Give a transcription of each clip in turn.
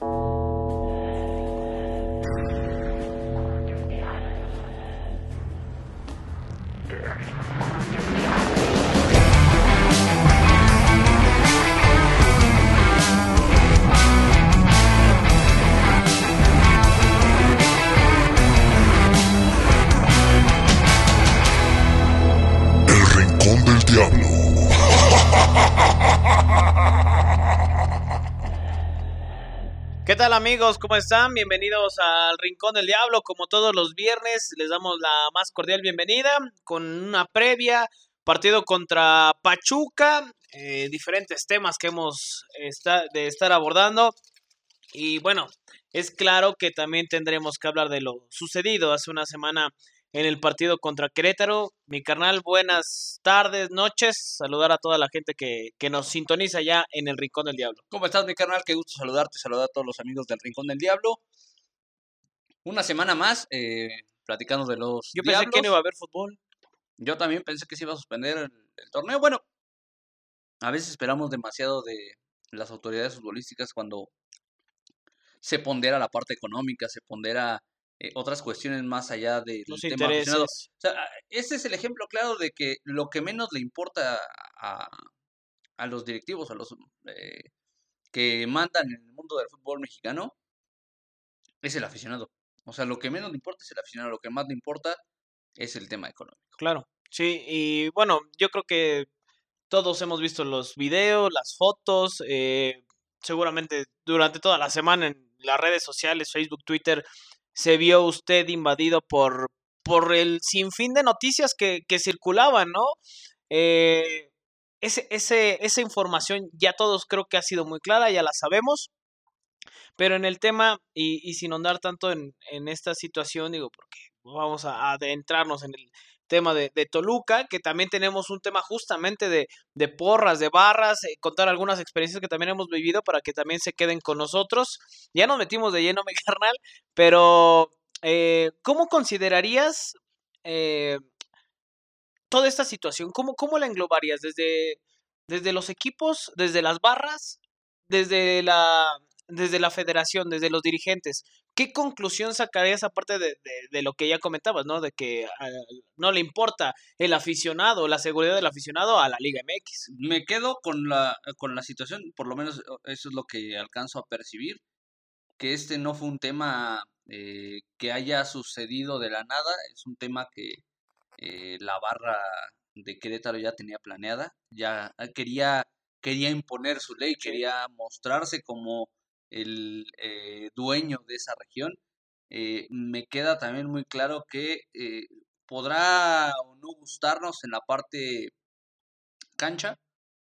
El tal amigos? ¿Cómo están? Bienvenidos al Rincón del Diablo. Como todos los viernes, les damos la más cordial bienvenida con una previa, partido contra Pachuca, eh, diferentes temas que hemos de estar abordando. Y bueno, es claro que también tendremos que hablar de lo sucedido hace una semana en el partido contra Querétaro. Mi carnal, buenas tardes, noches. Saludar a toda la gente que, que nos sintoniza ya en el Rincón del Diablo. ¿Cómo estás, mi carnal? Qué gusto saludarte, saludar a todos los amigos del Rincón del Diablo. Una semana más, eh, platicando de los Yo pensé que no Diablos. iba a haber fútbol. Yo también pensé que se iba a suspender el, el torneo. Bueno, a veces esperamos demasiado de las autoridades futbolísticas cuando se pondera la parte económica, se pondera eh, otras cuestiones más allá del Los tema. O sea, ese es el ejemplo claro de que lo que menos le importa a, a los directivos, a los eh, que mandan en el mundo del fútbol mexicano, es el aficionado. O sea, lo que menos le importa es el aficionado, lo que más le importa es el tema económico. Claro, sí, y bueno, yo creo que todos hemos visto los videos, las fotos, eh, seguramente durante toda la semana en las redes sociales, Facebook, Twitter, se vio usted invadido por, por el sinfín de noticias que, que circulaban, ¿no? Eh, ese, ese, esa información ya todos creo que ha sido muy clara, ya la sabemos, pero en el tema, y, y sin ahondar tanto en, en esta situación, digo, porque vamos a adentrarnos en el tema de, de Toluca, que también tenemos un tema justamente de, de porras, de barras, eh, contar algunas experiencias que también hemos vivido para que también se queden con nosotros. Ya nos metimos de lleno, mi carnal, pero eh, ¿cómo considerarías eh, toda esta situación? ¿Cómo, cómo la englobarías? Desde, desde los equipos, desde las barras, desde la, desde la federación, desde los dirigentes. ¿Qué conclusión sacarías aparte de, de, de lo que ya comentabas, ¿no? De que ah, no le importa el aficionado, la seguridad del aficionado a la Liga MX. Me quedo con la, con la situación, por lo menos o- eso es lo que alcanzo a percibir, que este no fue un tema eh, que haya sucedido de la nada, es un tema que eh, la barra de Querétaro ya tenía planeada, ya ah, quería, quería imponer su ley, quería mostrarse como el eh, dueño de esa región. Eh, me queda también muy claro que eh, podrá o no gustarnos en la parte cancha,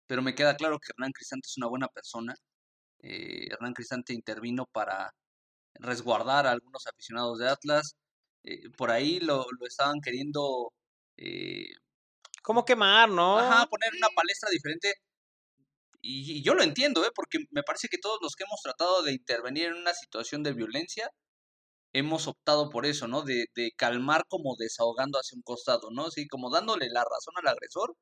pero me queda claro que Hernán Cristante es una buena persona. Eh, Hernán Cristante intervino para resguardar a algunos aficionados de Atlas. Por ahí lo, lo estaban queriendo eh, ¿Cómo quemar, no? ajá, poner una palestra diferente. Y, y yo lo entiendo, ¿eh? porque me parece que todos los que hemos tratado de intervenir en una situación de violencia, hemos optado por eso, ¿no? De, de calmar como desahogando hacia un costado, ¿no? Sí, como dándole la razón al agresor,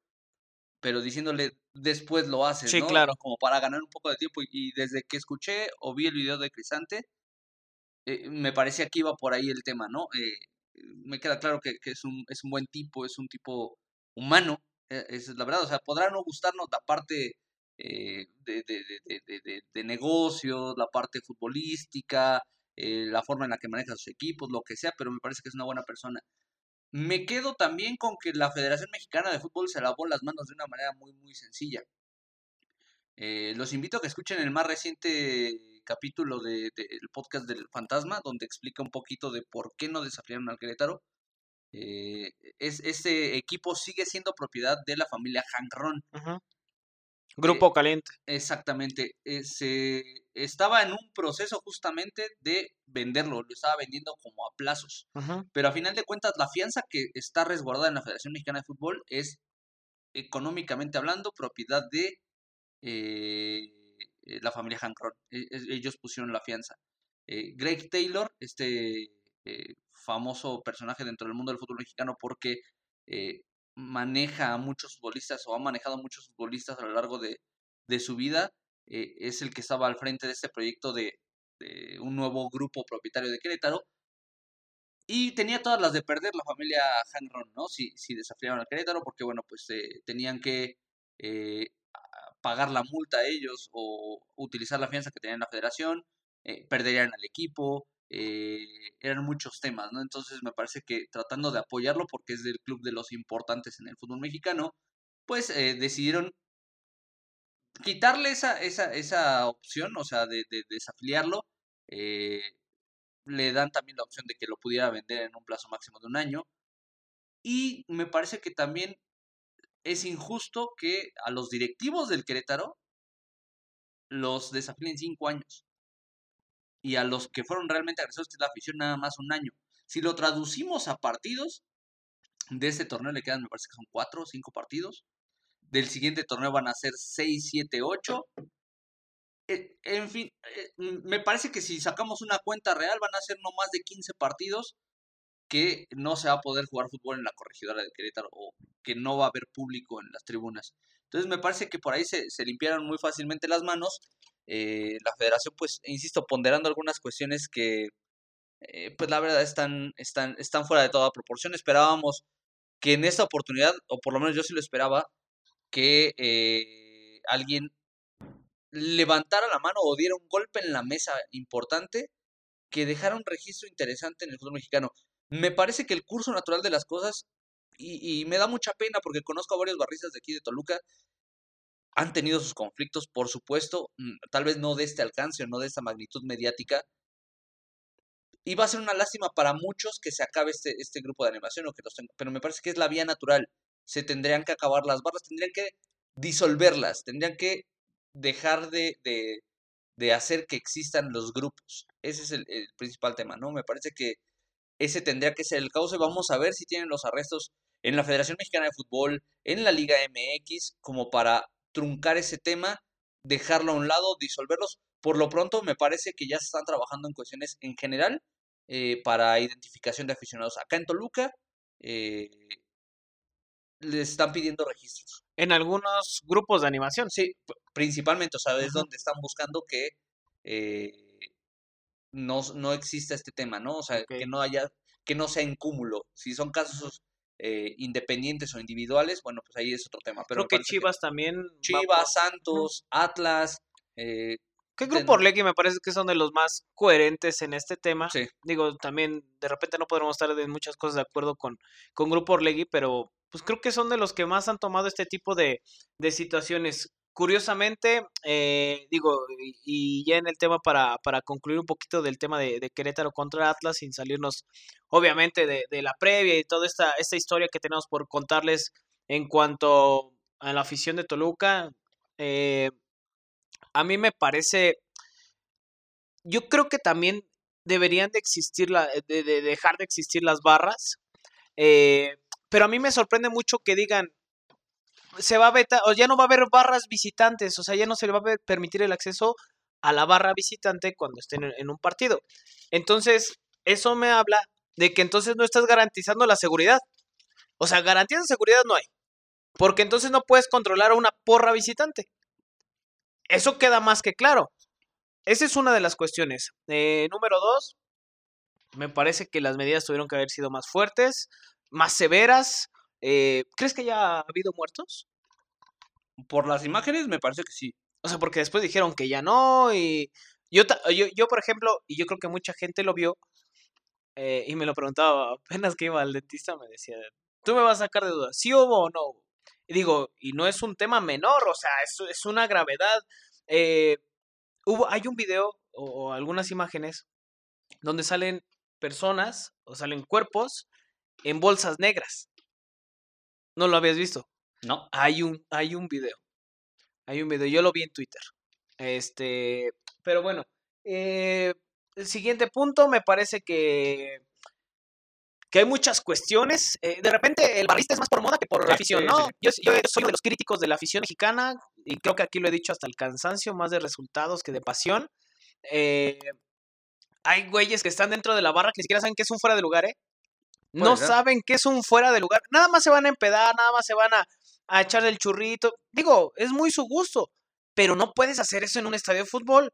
pero diciéndole después lo haces, Sí, ¿no? claro. Como para ganar un poco de tiempo. Y, y desde que escuché o vi el video de Crisante, eh, me parecía que iba por ahí el tema, ¿no? Eh, me queda claro que, que es, un, es un buen tipo, es un tipo humano, eh, es la verdad. O sea, podrá no gustarnos la parte eh, de, de, de, de, de- de- de negocios, la parte futbolística, eh, la forma en la que maneja sus equipos, lo que sea, pero me parece que es una buena persona. Me quedo también con que la Federación Mexicana de Fútbol se lavó las manos de una manera muy, muy sencilla. Eh, los invito a que escuchen el más reciente capítulo de- del podcast del Fantasma, donde explica un poquito de por qué no desafiaron al Querétaro. Eh, es, ese equipo sigue siendo propiedad de la familia Hanron. Ujú. Grupo caliente. Exactamente. eh, se estaba en un proceso justamente de venderlo, lo estaba vendiendo como a plazos. Pero a final de cuentas, la fianza que está resguardada en la Federación Mexicana de Fútbol es, económicamente hablando, propiedad de eh, eh, la familia Hankron. E- ellos pusieron la fianza. Eh, Greg Taylor, este eh, famoso personaje dentro del mundo del fútbol mexicano, porque eh, maneja a muchos futbolistas o ha manejado a muchos futbolistas a lo largo de, de su vida, eh, es el que estaba al frente de este proyecto de, un nuevo grupo propietario de Querétaro. Y tenía todas las de perder la familia Hanron, ¿no? Si, si desafiaron a Querétaro, porque bueno, pues tenían que pagar la multa a ellos o utilizar la fianza que tenían la federación, perderían al equipo, eran muchos temas, ¿no? Entonces me parece que tratando de apoyarlo, porque es del club de los importantes en el fútbol mexicano, pues decidieron quitarle esa, esa, esa opción, o sea, de, desafiliarlo. Eh, le dan también la opción de que lo pudiera vender en un plazo máximo de un año. Y me parece que también es injusto que a los directivos del Querétaro los desafíen cinco años. Y a los que fueron realmente agresores, que es la afición, nada más un año. Si lo traducimos a partidos, de este torneo le quedan, me parece que son cuatro o cinco partidos. Del siguiente torneo van a ser 6, 7, 8. En fin, eh, me parece que si sacamos una cuenta real van a ser no más de 15 partidos que no se va a poder jugar fútbol en la corregidora de Querétaro o que no va a haber público en las tribunas. Entonces me parece que por ahí se, limpiaron muy fácilmente las manos. Eh, la federación, pues, insisto, ponderando algunas cuestiones que, eh, pues la verdad están, están, están fuera de toda proporción. Esperábamos que en esta oportunidad, o por lo menos yo sí lo esperaba, que eh, alguien levantara la mano o diera un golpe en la mesa importante que dejara un registro interesante en el fútbol mexicano. Me parece que el curso natural de las cosas, y, me da mucha pena porque conozco a varios barristas de aquí de Toluca, han tenido sus conflictos, por supuesto, mm, tal vez no de este alcance o no de esta magnitud mediática, y va a ser una lástima para muchos que se acabe este, este grupo de animación o que pero me parece que es la vía natural se tendrían que acabar las barras, tendrían que disolverlas, tendrían que dejar de, de, hacer que existan los grupos. Ese es el, principal tema, ¿no? Me parece que ese tendría que ser el cauce. Vamos a ver si tienen los arrestos en la Federación Mexicana de Fútbol, en la Liga MX, como para truncar ese tema, dejarlo a un lado, disolverlos. Por lo pronto, me parece que ya se están trabajando en cuestiones en general eh, para identificación de aficionados. Acá en Toluca, eh, les están pidiendo registros. En algunos grupos de animación. Sí, principalmente, o sea, es donde están buscando que eh, no, no exista este tema, ¿no? O sea, que no haya, que no sea en cúmulo. Si son casos eh, independientes o individuales, bueno, pues ahí es otro tema. Pero Creo que Chivas también. Chivas, Santos, Atlas. Eh, ¿Qué Grupo Orlegui me parece que son de los más coherentes en este tema? Sí. Digo, también de repente no podremos estar en muchas cosas de acuerdo con, con Grupo Orlegui, pero pues creo que son de los que más han tomado este tipo de, situaciones. Curiosamente, eh, digo, y, ya en el tema para, para concluir un poquito del tema de, Querétaro contra Atlas, sin salirnos obviamente de, la previa y toda esta, esta historia que tenemos por contarles en cuanto a la afición de Toluca, eh, a mí me parece, yo creo que también deberían de existir, la, de, de dejar de existir las barras. Eh, pero a mí me sorprende mucho que digan, se va a vetar, o ya no va a haber barras visitantes, o sea, ya no se le va a permitir el acceso a la barra visitante cuando estén en un partido. Entonces, eso me habla de que entonces no estás garantizando la seguridad. O sea, garantías de seguridad no hay. Porque entonces no puedes controlar a una porra visitante. Eso queda más que claro. Esa es una de las cuestiones. Eh, número dos, me parece que las medidas tuvieron que haber sido más fuertes más severas. Eh, ¿Crees que ya ha habido muertos? Por las imágenes me parece que sí. O sea, porque después dijeron que ya no y yo, yo, yo por ejemplo, y yo creo que mucha gente lo vio eh, y me lo preguntaba apenas que iba al dentista, me decía, tú me vas a sacar de dudas, ¿sí hubo o no? Y digo, y no es un tema menor, o sea, es, es una gravedad. Eh, hubo, hay un video o algunas imágenes donde salen personas o salen cuerpos en bolsas negras. ¿No lo habías visto? No. Hay un, hay un video. Hay un video. Yo lo vi en Twitter. Este, pero bueno. Eh, el siguiente punto me parece que que hay muchas cuestiones. Eh, de repente el barrista es más por moda que por afición, ¿no? Yo, yo, soy de los críticos de la afición mexicana y creo que aquí lo he dicho hasta el cansancio, más de resultados que de pasión. Eh, hay güeyes que están dentro de la barra que ni siquiera saben que es un fuera de lugar, ¿eh? No saben que es un fuera de lugar. Nada más se van a empedar, nada más se van a, a echar el churrito. Digo, es muy su gusto, pero no puedes hacer eso en un estadio de fútbol.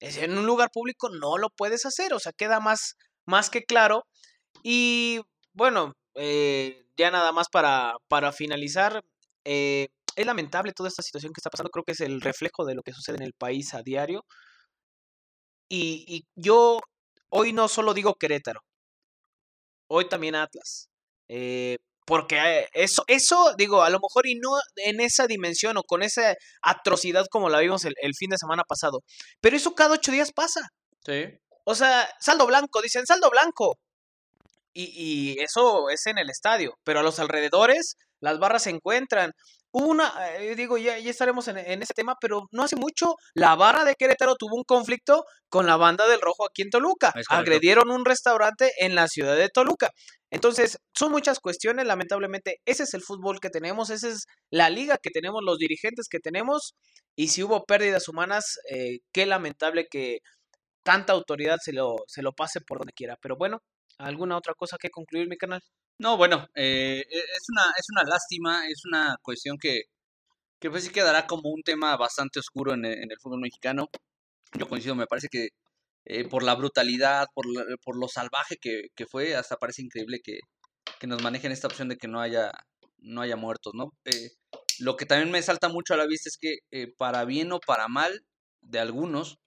En un lugar público no lo puedes hacer, o sea, queda más, más que claro. Y bueno, eh, ya nada más para, para finalizar, eh, es lamentable toda esta situación que está pasando, creo que es el reflejo de lo que sucede en el país a diario. Y, y yo hoy no solo digo Querétaro, hoy también Atlas. Eh, porque eso, eso, digo, a lo mejor y no en esa dimensión o con esa atrocidad como la vimos el, el fin de semana pasado. Pero eso cada ocho días pasa. Sí. O sea, saldo blanco, dicen saldo blanco. Y, y, eso es en el estadio. Pero a los alrededores, las barras se encuentran. Hubo una, eh, digo, ya, ya estaremos en, en, ese tema, pero no hace mucho la barra de Querétaro tuvo un conflicto con la banda del Rojo aquí en Toluca. Agredieron un restaurante en la ciudad de Toluca. Entonces, son muchas cuestiones, lamentablemente, ese es el fútbol que tenemos, esa es la liga que tenemos, los dirigentes que tenemos, y si hubo pérdidas humanas, eh, qué lamentable que tanta autoridad se lo, se lo pase por donde quiera. Pero bueno, ¿alguna otra cosa que concluir, mi canal? No, bueno, eh, es, una, es una lástima, es una cuestión que, que pues sí quedará como un tema bastante oscuro en el, en el fútbol mexicano. Yo coincido, me parece que eh, por la brutalidad, por, la, por lo salvaje que, que, fue, hasta parece increíble que, que, nos manejen esta opción de que no haya, no haya muertos, ¿no? Eh, lo que también me salta mucho a la vista es que eh, para bien o para mal de algunos,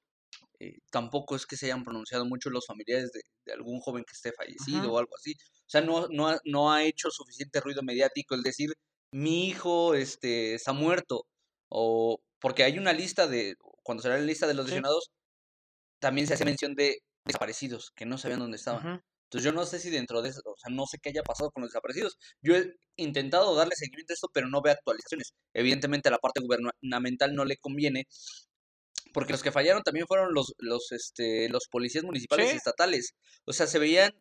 eh, tampoco es que se hayan pronunciado mucho los familiares de, de algún joven que esté fallecido Ajá. o algo así. O sea, no, no, ha, no ha hecho suficiente ruido mediático el decir, mi hijo este, está muerto. O porque hay una lista de, cuando se la lista de los sí. lesionados, también se hace mención de desaparecidos, que no sabían dónde estaban. Entonces yo no sé si dentro de eso, o sea, no sé qué haya pasado con los desaparecidos. Yo he intentado darle seguimiento a esto, pero no veo actualizaciones. Evidentemente a la parte gubernamental no le conviene, porque los que fallaron también fueron los, los, este, los policías municipales ¿Sí? y estatales. O sea, se veían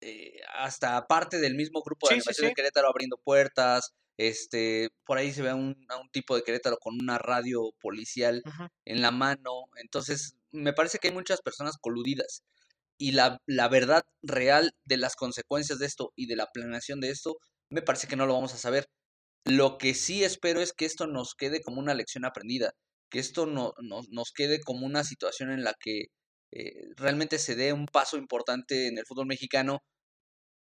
eh, hasta parte del mismo grupo de sí, animación sí, de Querétaro abriendo puertas, este, por ahí se ve a un, a un, tipo de Querétaro con una radio policial uh -huh. en la mano. Entonces, me parece que hay muchas personas coludidas. Y la, la, verdad real de las consecuencias de esto y de la planeación de esto, me parece que no lo vamos a saber. Lo que sí espero es que esto nos quede como una lección aprendida, que esto no, no nos quede como una situación en la que eh, realmente se dé un paso importante en el fútbol mexicano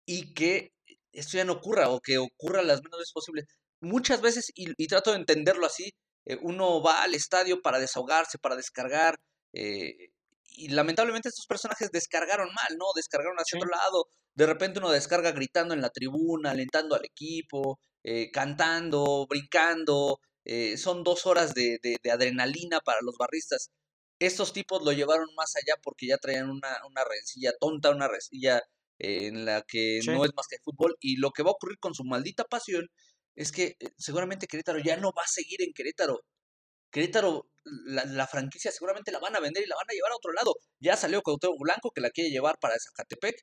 y que esto ya no ocurra o que ocurra las menos veces posible. Muchas veces, y, y trato de entenderlo así, eh, uno va al estadio para desahogarse, para descargar, eh, y lamentablemente estos personajes descargaron mal, ¿no? Descargaron hacia sí. otro lado. De repente uno descarga gritando en la tribuna, alentando al equipo, eh, cantando, brincando. Eh, son dos horas de, de, de, adrenalina para los barristas. Estos tipos lo llevaron más allá porque ya traían una, una rencilla tonta, una rencilla eh, en la que sí. no es más que fútbol. Y lo que va a ocurrir con su maldita pasión es que eh, seguramente Querétaro ya no va a seguir en Querétaro. Querétaro, la, la, franquicia seguramente la van a vender y la van a llevar a otro lado. Ya salió Cuauhtémoc Blanco que la quiere llevar para Zacatepec.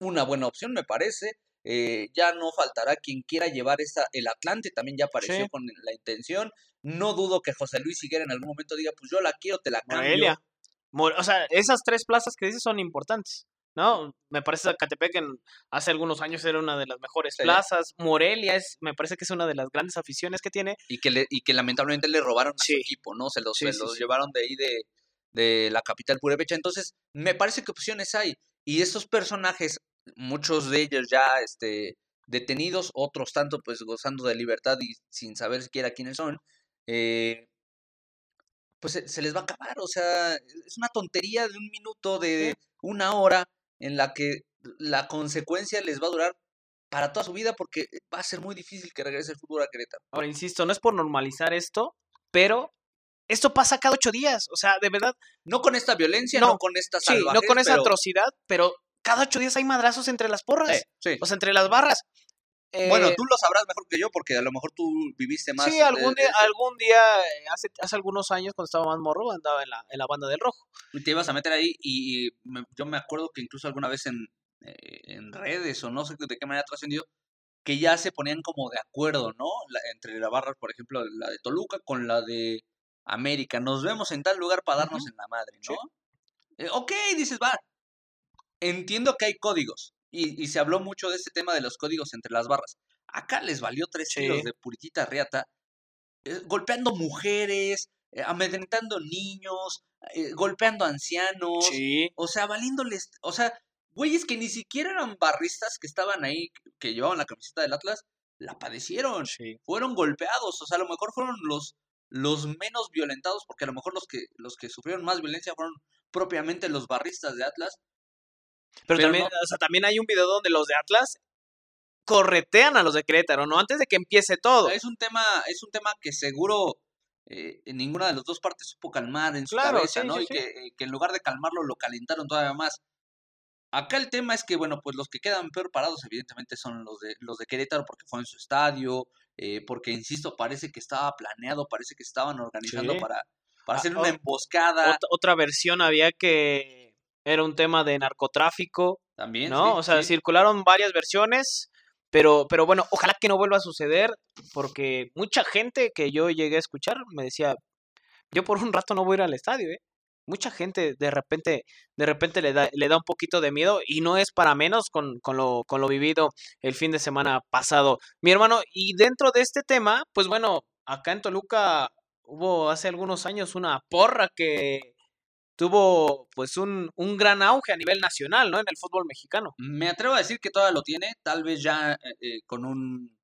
Una buena opción, me parece. Eh, ya no faltará quien quiera llevar esa. El Atlante también ya apareció sí. con la intención. No dudo que José Luis Higuera en algún momento diga, pues yo la quiero, te la cambio. Morelia. O sea, esas tres plazas que dices son importantes. ¿no? Me parece que Catepec en, hace algunos años era una de las mejores sí. plazas. Morelia es, me parece que es una de las grandes aficiones que tiene. Y que, le, y que lamentablemente le robaron a sí. su equipo, ¿no? Se los, se los llevaron de ahí de, de la capital purépecha. Entonces, me parece que opciones hay. Y estos personajes, muchos de ellos ya este, detenidos, otros tanto pues gozando de libertad y sin saber siquiera quiénes son, eh, pues se, se, les va a acabar. O sea, es una tontería de un minuto, de una hora en la que la consecuencia les va a durar para toda su vida porque va a ser muy difícil que regrese el fútbol a Querétaro. Ahora, insisto, no es por normalizar esto, pero esto pasa cada ocho días, o sea, de verdad. No con esta violencia, no, no con esta salvaje, Sí, no con esa pero... atrocidad, pero cada ocho días hay madrazos entre las porras, sí, sí. o sea, entre las barras. Eh, bueno, tú lo sabrás mejor que yo porque a lo mejor tú viviste más. Sí, algún día, algún día hace, hace algunos años cuando estaba más morro andaba en la, en la banda del rojo. Y te ibas a meter ahí y, y me, yo me acuerdo que incluso alguna vez en, eh, en redes o no sé de qué manera trascendió que ya se ponían como de acuerdo, ¿no? La, entre la barra, por ejemplo, la de Toluca con la de América. Nos vemos en tal lugar para darnos uh -huh. en la madre, ¿no? Sí. Eh, ok, dices, va. Entiendo que hay códigos y, y, se habló mucho de este tema de los códigos entre las barras. Acá les valió tres sí. kilos de puritita riata, eh, golpeando mujeres, eh, amedrentando niños, eh, golpeando ancianos, Sí. o sea, valiéndoles, o sea, güeyes que ni siquiera eran barristas que estaban ahí, que llevaban la camiseta del Atlas, la padecieron, Sí. fueron golpeados, o sea, a lo mejor fueron los, los menos violentados, porque a lo mejor los que, los que sufrieron más violencia fueron propiamente los barristas de Atlas. Pero, Pero también, no- o sea, también hay un video donde los de Atlas corretean a los de Querétaro, ¿no? Antes de que empiece todo. Es un tema, es un tema que seguro eh, ninguna de las dos partes supo calmar en su Claro, cabeza, sí, ¿no? sí, y sí. Que, eh, que en lugar de calmarlo lo calentaron todavía más. Acá el tema es que, bueno, pues los que quedan peor parados evidentemente son los de, los de Querétaro porque fue en su estadio, eh, porque, insisto, parece que estaba planeado, parece que estaban organizando para, para Ah, hacer una emboscada Ot- otra versión había que era un tema de narcotráfico, también, ¿no? sí, o sea, sí. circularon varias versiones, pero, pero bueno, ojalá que no vuelva a suceder, porque mucha gente que yo llegué a escuchar me decía, yo por un rato no voy a ir al estadio, ¿eh? Mucha gente de repente, de repente le da, le da un poquito de miedo y no es para menos con, con, lo, con lo vivido el fin de semana pasado. Mi hermano, y dentro de este tema, pues bueno, acá en Toluca hubo hace algunos años una porra que tuvo pues un, un gran auge a nivel nacional, ¿no? En el fútbol mexicano. Me atrevo a decir que todavía lo tiene, tal vez ya eh, eh, con un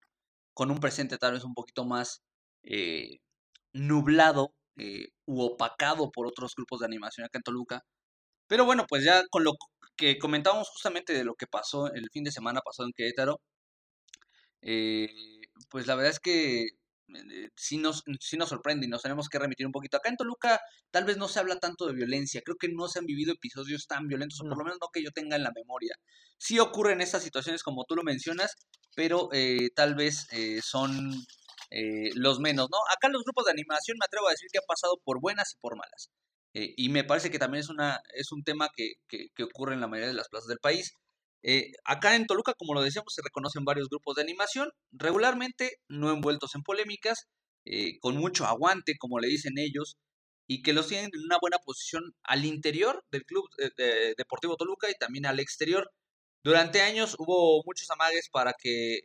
con un presente tal vez un poquito más eh, nublado eh, u opacado por otros grupos de animación acá en Toluca. Pero bueno, pues ya con lo que comentábamos justamente de lo que pasó el fin de semana pasado en Querétaro, eh, pues la verdad es que sí nos, sí nos sorprende y nos tenemos que remitir un poquito. Acá en Toluca tal vez no se habla tanto de violencia, creo que no se han vivido episodios tan violentos, o por No. lo menos no que yo tenga en la memoria. Sí ocurren estas situaciones como tú lo mencionas, pero eh, tal vez eh, son eh, los menos, ¿no? Acá los grupos de animación me atrevo a decir que han pasado por buenas y por malas. Eh, y me parece que también es, una, es un tema que, que, que ocurre en la mayoría de las plazas del país. Eh, acá en Toluca, como lo decíamos, se reconocen varios grupos de animación, regularmente no envueltos en polémicas, eh, con mucho aguante, como le dicen ellos, y que los tienen en una buena posición al interior del Club eh, de- Deportivo Toluca y también al exterior. Durante años hubo muchos amagues para que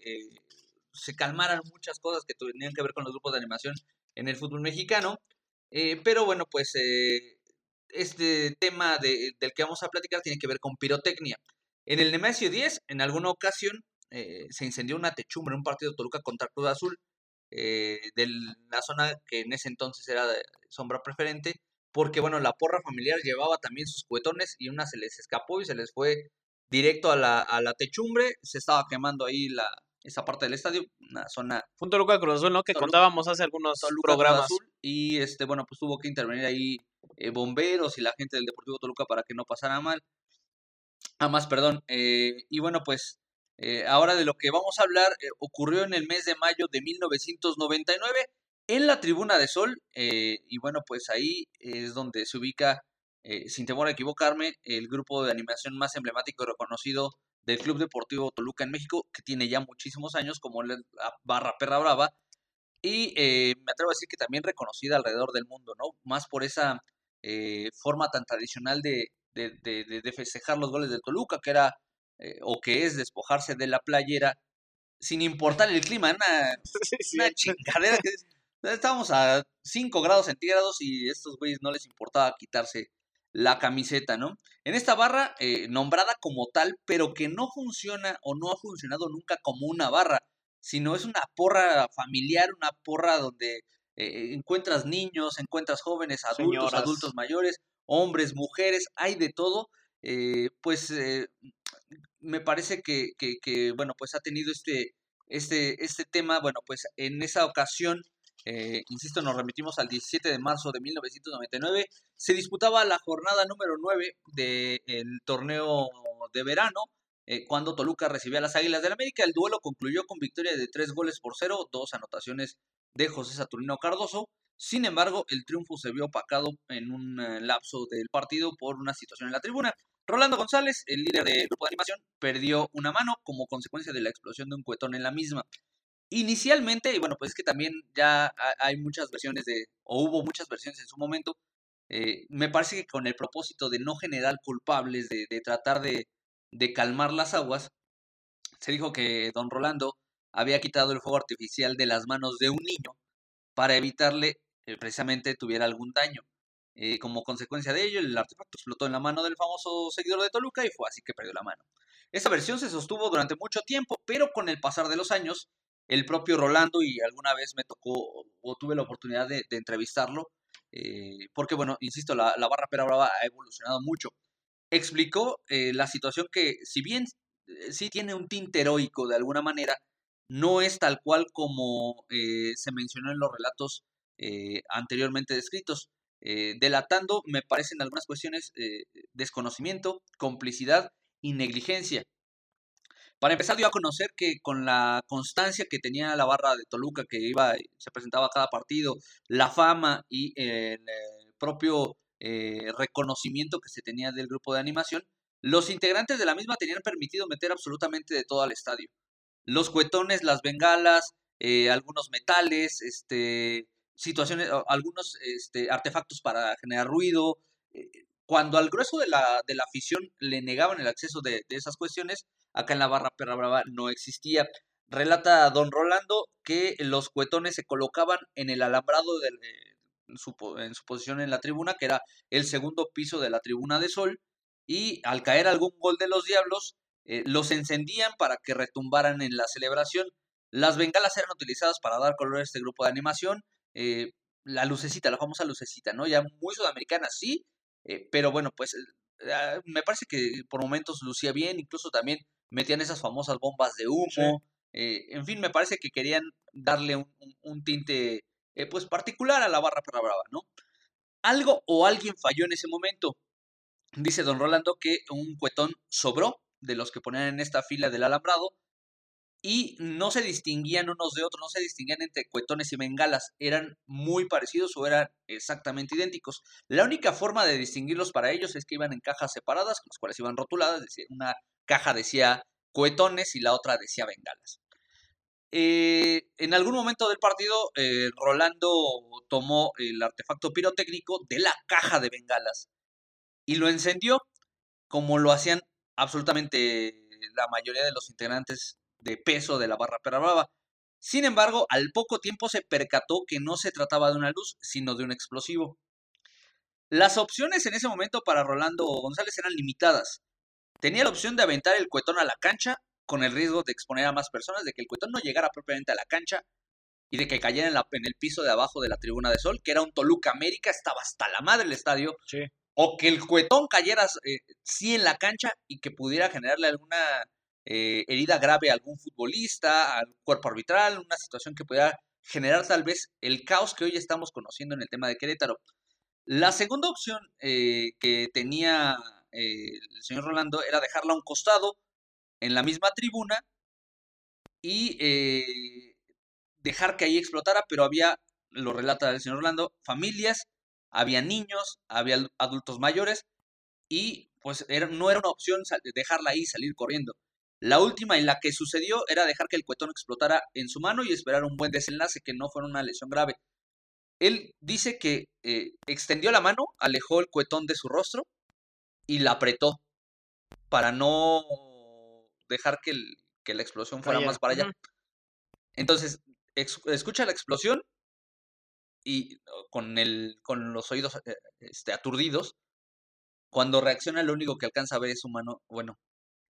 se calmaran muchas cosas que tenían que ver con los grupos de animación en el fútbol mexicano, pero bueno, pues este tema de- del que vamos a platicar tiene que ver con pirotecnia. En el Nemesio 10, en alguna ocasión, eh, se incendió una techumbre en un partido de Toluca contra Cruz Azul, eh, de la zona que en ese entonces era de sombra preferente, porque bueno, la porra familiar llevaba también sus cuetones y una se les escapó y se les fue directo a la, a la techumbre, se estaba quemando ahí la, esa parte del estadio, una zona Fue un Toluca Cruz Azul, ¿no? Que Toluca- contábamos hace algunos Toluca Cruz programas. Azul, y este bueno pues tuvo que intervenir ahí eh, bomberos y la gente del Deportivo Toluca para que no pasara mal ah más perdón eh, y bueno pues eh, ahora de lo que vamos a hablar eh, ocurrió en el mes de mayo de 1999 en la Tribuna de Sol eh, y bueno pues ahí es donde se ubica eh, sin temor a equivocarme el grupo de animación más emblemático y reconocido del Club Deportivo Toluca en México que tiene ya muchísimos años como la Barra Perra Brava y me atrevo a decir que también reconocida alrededor del mundo, ¿no? Más por esa forma tan tradicional de, de, de- de- de festejar los goles del Toluca, que era eh, o que es despojarse de la playera sin importar el clima, una, Sí, sí. una chingadera que es- estábamos a 5 grados centígrados y estos güeyes no les importaba quitarse la camiseta, ¿no? En esta barra, eh, nombrada como tal, pero que no funciona o no ha funcionado nunca como una barra, sino es una porra familiar, una porra donde eh, encuentras niños, encuentras jóvenes, adultos, Señoras. adultos mayores, hombres, mujeres, hay de todo, eh, pues eh, me parece que, que, que, bueno, pues ha tenido este, este, este tema, bueno, pues en esa ocasión, eh, insisto, nos remitimos al 17 de marzo de 1999, se disputaba la jornada número 9 del torneo de verano, eh, cuando Toluca recibía a las Águilas del América. El duelo concluyó con victoria de tres goles por cero, dos anotaciones de José Saturnino Cardoso. Sin embargo, el triunfo se vio opacado en un eh, lapso del partido por una situación en la tribuna. Rolando González, el líder del grupo de animación, perdió una mano como consecuencia de la explosión de un cuetón en la misma. Inicialmente, y bueno, pues es que también ya ha- hay muchas versiones de, o hubo muchas versiones en su momento, eh, me parece que con el propósito de no generar culpables, de, de tratar de, de calmar las aguas, se dijo que don Rolando había quitado el fuego artificial de las manos de un niño para evitarle eh, precisamente tuviera algún daño. Eh, como consecuencia de ello, el artefacto explotó en la mano del famoso seguidor de Toluca y fue así que perdió la mano. Esta versión se sostuvo durante mucho tiempo, pero con el pasar de los años, el propio Rolando, y alguna vez me tocó o tuve la oportunidad de, entrevistarlo, eh, porque bueno, insisto, la, barra pera brava ha evolucionado mucho. Explicó la situación que, si bien sí tiene un tinte heroico de alguna manera, no es tal cual como se mencionó en los relatos eh, anteriormente descritos, eh, delatando, me parecen algunas cuestiones, eh, desconocimiento, complicidad y negligencia. Para empezar, dio a conocer que con la constancia que tenía la barra de Toluca, que iba, se presentaba a cada partido, la fama y el propio reconocimiento que se tenía del grupo de animación, los integrantes de la misma tenían permitido meter absolutamente de todo al estadio. Los cuetones, las bengalas, algunos metales, este, situaciones, algunos este, artefactos para generar ruido. Eh, cuando al grueso de la, de la afición le negaban el acceso de, esas cuestiones, acá en la barra Perra Brava no existía. Relata don Rolando que los cuetones se colocaban en el alambrado de, en, su, en su posición en la tribuna, que era el segundo piso de la tribuna de sol, y al caer algún gol de los diablos, eh, los encendían para que retumbaran en la celebración. Las bengalas eran utilizadas para dar color a este grupo de animación eh, la lucecita, la famosa lucecita, ¿no? Ya muy sudamericana, sí, eh, pero bueno, pues eh, ah, me parece que por momentos lucía bien, incluso también metían esas famosas bombas de humo, en fin, me parece que querían darle un, tinte pues particular a la barra perra brava, ¿no? Algo o alguien falló en ese momento. Dice don Rolando que un cuetón sobró de los que ponían en esta fila del alambrado y no se distinguían unos de otros, no se distinguían entre cuetones y bengalas, eran muy parecidos o eran exactamente idénticos. La única forma de distinguirlos para ellos es que iban en cajas separadas, las cuales iban rotuladas, una caja decía cuetones y la otra decía bengalas. Eh, en algún momento del partido, eh, Rolando tomó el artefacto pirotécnico de la caja de bengalas y lo encendió como lo hacían absolutamente la mayoría de los integrantes de peso de la barra perra brava. Sin embargo, al poco tiempo se percató que no se trataba de una luz, sino de un explosivo. Las opciones en ese momento para Rolando González eran limitadas. Tenía la opción de aventar el cuetón a la cancha, con el riesgo de exponer a más personas, de que el cuetón no llegara propiamente a la cancha y de que cayera en, el piso de abajo de la tribuna de sol, que era un Toluca América, estaba hasta la madre el estadio. O que el cuetón cayera eh, sí en la cancha y que pudiera generarle alguna eh, herida grave a algún futbolista, al cuerpo arbitral, una situación que pueda generar tal vez el caos que hoy estamos conociendo en el tema de Querétaro. La segunda opción eh, que tenía eh, el señor Rolando era dejarla a un costado en la misma tribuna y dejar que ahí explotara, pero había, lo relata el señor Rolando, familias, había niños, había adultos mayores y pues no era una opción dejarla ahí salir corriendo. La última en la que sucedió era dejar que el cuetón explotara en su mano y esperar un buen desenlace, que no fuera una lesión grave. Él dice que eh, extendió la mano, alejó el cuetón de su rostro y la apretó para no dejar que, la explosión fuera más para allá. Entonces, escucha la explosión y con, el, con los oídos eh, este, aturdidos. Cuando reacciona, lo único que alcanza a ver es su mano, bueno,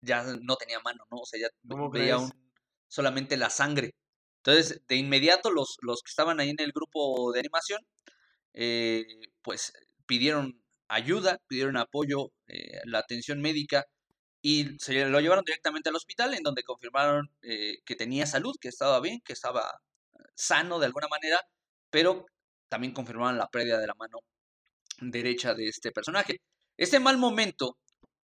ya no tenía mano, ¿no? O sea, ya veía solamente la sangre. Entonces, de inmediato los, los que estaban ahí en el grupo de animación, eh, pues pidieron ayuda, pidieron apoyo, eh, la atención médica y se lo llevaron directamente al hospital en donde confirmaron eh, que tenía salud, que estaba bien, que estaba sano de alguna manera, pero también confirmaron la pérdida de la mano derecha de este personaje. Este mal momento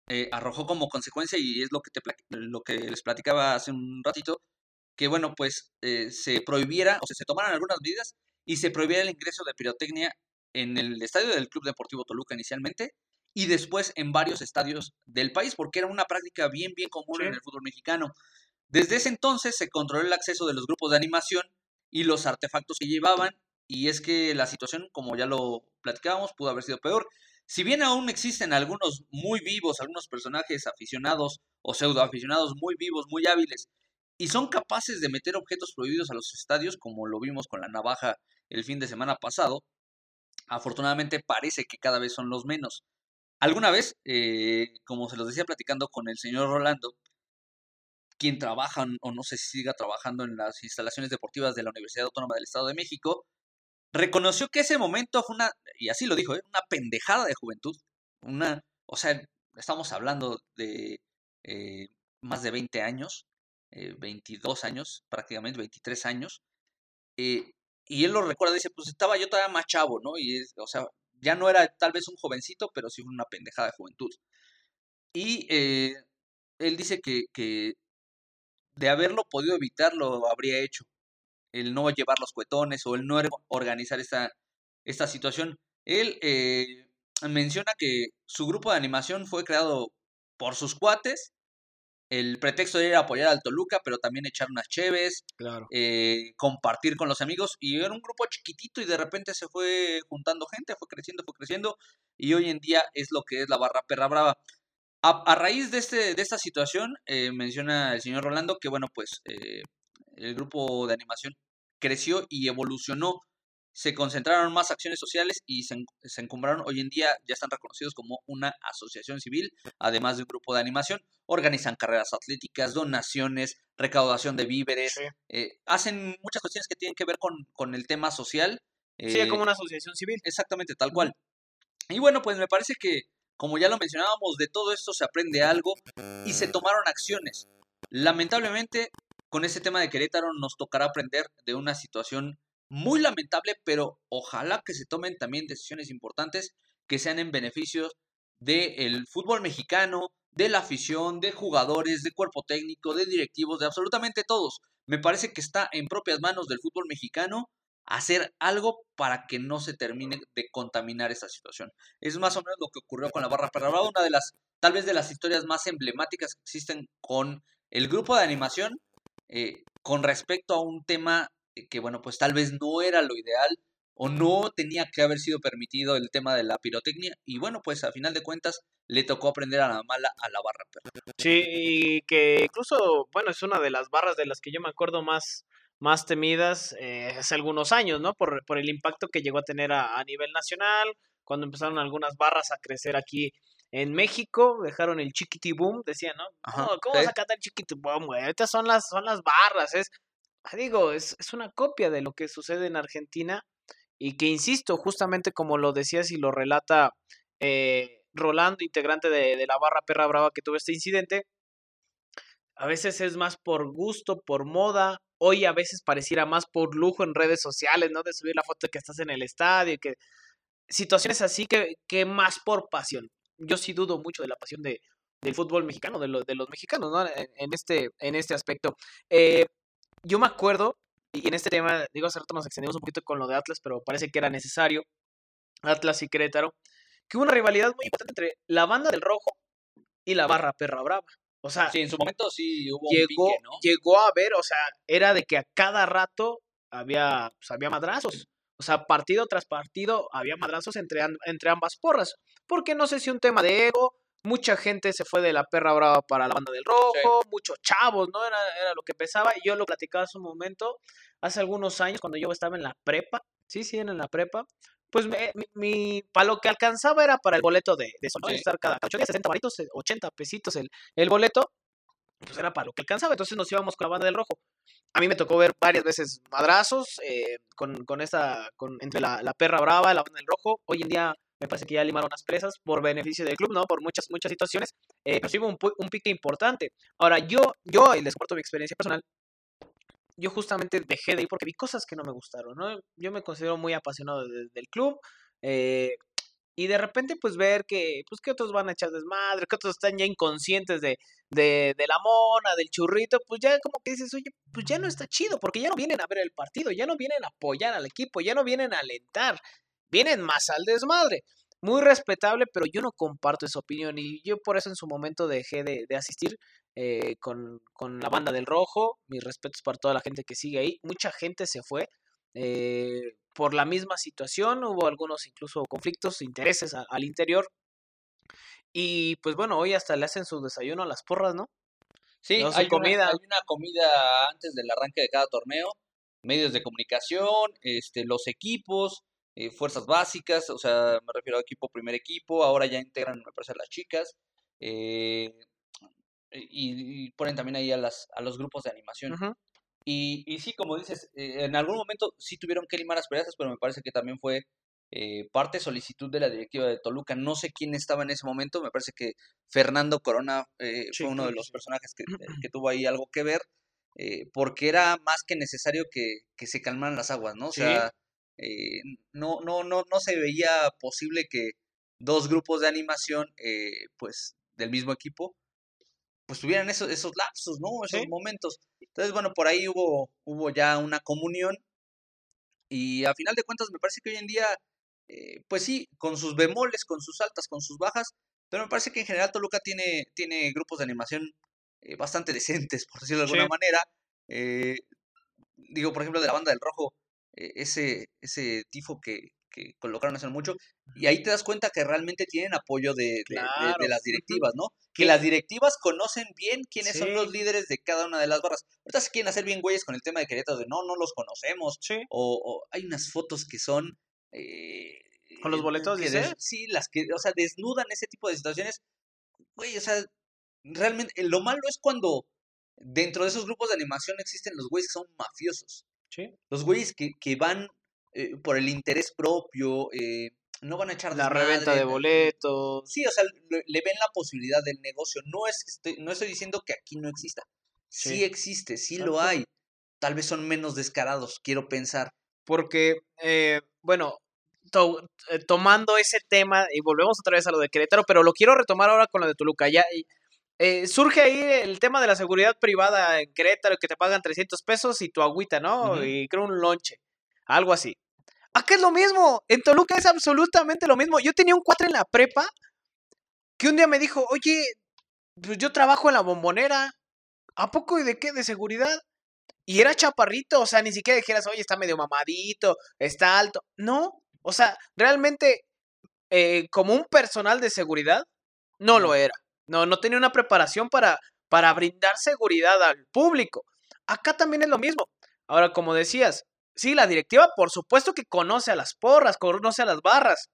eh, arrojó como consecuencia, y es lo que, te, lo que les platicaba hace un ratito, que bueno, pues eh, se prohibiera, o sea, se tomaran algunas medidas y se prohibiera el ingreso de pirotecnia en el estadio del Club Deportivo Toluca inicialmente y después en varios estadios del país, porque era una práctica bien, bien común en el fútbol mexicano. Desde ese entonces se controló el acceso de los grupos de animación y los artefactos que llevaban, y es que la situación, como ya lo platicábamos, pudo haber sido peor. Si bien aún existen algunos muy vivos, algunos personajes aficionados o pseudo aficionados muy vivos, muy hábiles, y son capaces de meter objetos prohibidos a los estadios, como lo vimos con la navaja el fin de semana pasado. Afortunadamente parece que cada vez son los menos. Alguna vez, eh, como se los decía platicando con el señor Rolando, quien trabaja o no sé si siga trabajando en las instalaciones deportivas de la Universidad Autónoma del Estado de México, reconoció que ese momento fue una, y así lo dijo, ¿eh? una pendejada de juventud. Una, o sea, estamos hablando de eh, más de 20 años, 22 años, prácticamente 23 años. y él lo recuerda, dice, pues estaba yo todavía más chavo, ¿no? Y, o sea, ya no era tal vez un jovencito, pero sí una pendejada de juventud. Y él dice que de haberlo podido evitar lo habría hecho. El no llevar los cuetones o el no organizar esta, esta situación. Él eh, menciona que su grupo de animación fue creado por sus cuates. El pretexto era apoyar al Toluca, pero también echar unas cheves, claro. Eh, compartir con los amigos. Y era un grupo chiquitito y de repente se fue juntando gente, fue creciendo, fue creciendo. Y hoy en día es lo que es la barra perra brava. A, raíz de, este, de esta situación, eh, menciona el señor Rolando que, bueno, pues eh, el grupo de animación creció y evolucionó. Se concentraron más acciones sociales y se, se encumbraron. Hoy en día ya están reconocidos como una asociación civil, además de un grupo de animación. Organizan carreras atléticas, donaciones, recaudación de víveres. Eh, hacen muchas cuestiones que tienen que ver con, con el tema social. sí, como una asociación civil. Exactamente, tal cual. Y bueno, pues me parece que como ya lo mencionábamos, de todo esto se aprende algo y se tomaron acciones. Lamentablemente, con ese tema de Querétaro nos tocará aprender de una situación muy lamentable, pero ojalá que se tomen también decisiones importantes que sean en beneficio del fútbol mexicano, de la afición, de jugadores, de cuerpo técnico, de directivos, de absolutamente todos. Me parece que está en propias manos del fútbol mexicano hacer algo para que no se termine de contaminar esa situación. Es más o menos lo que ocurrió con la Barra Perra una de las, tal vez de las historias más emblemáticas que existen con el grupo de animación eh, con respecto a un tema que, bueno, pues tal vez no era lo ideal o no tenía que haber sido permitido el tema de la pirotecnia y bueno, pues a final de cuentas le tocó aprender a la mala a la barra. Sí, y que incluso, bueno, es una de las barras de las que yo me acuerdo más más temidas eh, hace algunos años, ¿no? Por, por, el impacto que llegó a tener a, nivel nacional, cuando empezaron algunas barras a crecer aquí en México, dejaron el chiquiti boom, decían, ¿no? ¿Cómo vas a cantar el chiquiti boom, güey? Estas son las, son las barras, es, ah, digo, es, es una copia de lo que sucede en Argentina y que, insisto, justamente como lo decías y lo relata eh, Rolando, integrante de, de la barra Perra Brava que tuvo este incidente, a veces es más por gusto, por moda, hoy a veces pareciera más por lujo en redes sociales, ¿no? De subir la foto de que estás en el estadio, que situaciones así que, que más por pasión. Yo sí dudo mucho de la pasión de, del fútbol mexicano, de, de los mexicanos, ¿no? En, este, en este aspecto. Eh, yo me acuerdo, y en este tema, digo, hace rato nos extendimos un poquito con lo de Atlas, pero parece que era necesario, Atlas y Querétaro, que hubo una rivalidad muy importante entre la banda del rojo y la barra perra brava. O sea, sí, en su momento sí hubo llegó, un pique, ¿no? Llegó a ver, o sea, era de que a cada rato había, pues, había madrazos. O sea, partido tras partido había madrazos entre, entre ambas porras. Porque no sé si un tema de ego, mucha gente se fue de la perra brava para la banda del rojo, muchos chavos, ¿no? Era, era lo que pesaba. Y yo lo platicaba hace un momento, hace algunos años, cuando yo estaba en la prepa, sí, sí, en la prepa, pues mi, para lo que alcanzaba era para el boleto de, de estar cada 8 días, 60 varitos, 80 pesitos el, el boleto, pues era para lo que alcanzaba, entonces nos íbamos con la banda del rojo. A mí me tocó ver varias veces madrazos eh, con, con esa, con, entre la, la, perra brava y la banda del rojo. Hoy en día me parece que ya limaron las presas por beneficio del club, ¿no? Por muchas, muchas situaciones, eh, pero un, un pique importante. Ahora, yo, yo, les cuento mi experiencia personal, yo justamente dejé de ir porque vi cosas que no me gustaron. Yo me considero muy apasionado del club. Eh, y de repente, pues ver que, pues que otros van a echar desmadre, que otros están ya inconscientes de, de, de la mona, del churrito, pues ya como que dices, oye, pues ya no está chido, porque ya no vienen a ver el partido, ya no vienen a apoyar al equipo, ya no vienen a alentar, vienen más al desmadre. Muy respetable, pero yo no comparto esa opinión y yo por eso en su momento dejé de, de asistir eh, con, con, la banda del rojo. Mis respetos para toda la gente que sigue ahí. Mucha gente se fue eh, por la misma situación. Hubo algunos incluso conflictos, intereses al interior. Y pues bueno, hoy hasta le hacen su desayuno a las porras, ¿no? Sí, hay, comida. Una, hay una comida antes del arranque de cada torneo, medios de comunicación, este, los equipos, eh, fuerzas básicas, o sea, me refiero a equipo, primer equipo, ahora ya integran, me parece, a las chicas, eh, y, ponen también ahí a, las, a los grupos de animación. Y, y sí, como dices, eh, en algún momento sí tuvieron que limar las perezas, pero me parece que también fue eh, parte solicitud de la directiva de Toluca. No sé quién estaba en ese momento, me parece que Fernando Corona eh, fue uno de los personajes que, que, tuvo ahí algo que ver, eh, porque era más que necesario que, que, se calmaran las aguas, ¿no? O sea, eh, no, no, no, no se veía posible que dos grupos de animación, pues, del mismo equipo, pues tuvieran esos, esos lapsos, ¿no? Esos momentos. Entonces, bueno, por ahí hubo, hubo ya una comunión y a final de cuentas me parece que hoy en día eh, pues sí, con sus bemoles, con sus altas, con sus bajas, pero me parece que en general Toluca tiene, tiene grupos de animación eh, bastante decentes, por decirlo de alguna manera. Eh, digo, por ejemplo, de la banda del Rojo, ese, ese tifo que, que colocaron hace mucho, y ahí te das cuenta que realmente tienen apoyo de, de, las directivas, ¿no? Que las directivas conocen bien quiénes son los líderes de cada una de las barras. Ahorita se quieren hacer bien güeyes con el tema de Querétaro, de no, no los conocemos. O, o, hay unas fotos que son eh, ¿Con los boletos, dice? sí, las que, o sea, desnudan ese tipo de situaciones. Güey, o sea, realmente, lo malo es cuando dentro de esos grupos de animación existen los güeyes que son mafiosos. Sí. Los güeyes que, que van eh, por el interés propio, eh, no van a echar la reventa de boletos. Sí, o sea, le, ven la posibilidad del negocio. No es estoy, no estoy diciendo que aquí no exista. Sí, existe, sí lo hay. Tal vez son menos descarados, quiero pensar. Porque, eh, bueno, eh, tomando ese tema, y volvemos otra vez a lo de Querétaro, pero lo quiero retomar ahora con lo de Toluca. Ya, eh, surge ahí el tema de la seguridad privada en Querétaro, que te pagan 300 pesos y tu agüita, ¿no? Y creo un lonche, algo así. Acá es lo mismo, en Toluca es absolutamente lo mismo. Yo tenía un cuatro en la prepa que un día me dijo, oye, pues yo trabajo en la bombonera, ¿a poco y de qué? ¿De seguridad? Y era chaparrito, o sea, ni siquiera dijeras, oye, está medio mamadito, está alto. No, o sea, realmente, eh, como un personal de seguridad, no lo era. No, no tenía una preparación para, para brindar seguridad al público. Acá también es lo mismo. Ahora, como decías, sí, la directiva, por supuesto que conoce a las porras, conoce a las barras.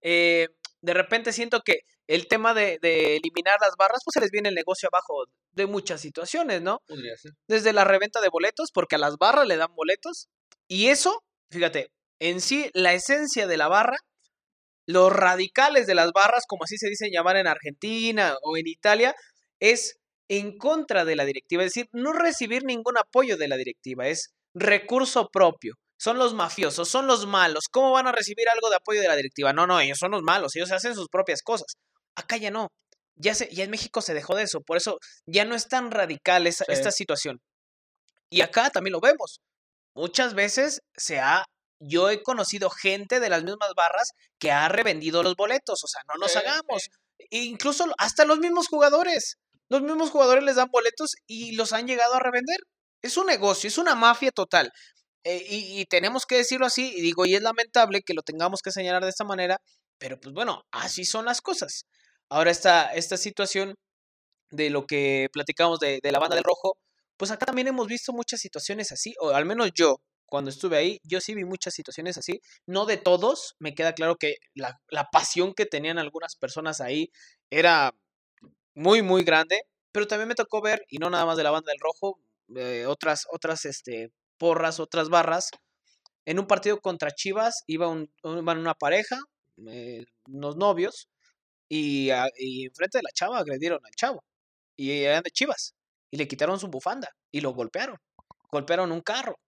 Eh, de repente siento que el tema de, de, eliminar las barras, pues se les viene el negocio abajo de muchas situaciones, ¿no? Podría ser. Desde la reventa de boletos, porque a las barras le dan boletos. Y eso, fíjate, en sí la esencia de la barra, los radicales de las barras, como así se dicen llamar en Argentina o en Italia, es en contra de la directiva, es decir, no recibir ningún apoyo de la directiva, es recurso propio. Son los mafiosos, son los malos. ¿Cómo van a recibir algo de apoyo de la directiva? No, no, ellos son los malos, ellos hacen sus propias cosas. Acá ya no. Ya, se, ya en México se dejó de eso, por eso ya no es tan radical esta situación. Y acá también lo vemos. Muchas veces se ha yo he conocido gente de las mismas barras que ha revendido los boletos, o sea, no nos hagamos. Incluso hasta los mismos jugadores. Los mismos jugadores les dan boletos y los han llegado a revender. Es un negocio, es una mafia total. Eh, y, tenemos que decirlo así, y digo, y es lamentable que lo tengamos que señalar de esta manera, pero pues bueno, así son las cosas. Ahora esta, esta situación de lo que platicamos de, de la banda del rojo, pues acá también hemos visto muchas situaciones así, o al menos yo, cuando estuve ahí, yo sí vi muchas situaciones así, no de todos, me queda claro que la, pasión que tenían algunas personas ahí era muy, muy grande, pero también me tocó ver, y no nada más de la banda del rojo, eh, otras, otras este, porras, otras barras. En un partido contra Chivas iba un, iban una pareja, eh, unos novios, y, a, y enfrente de la chava agredieron al chavo, y eran de Chivas, y le quitaron su bufanda, y lo golpearon, golpearon un carro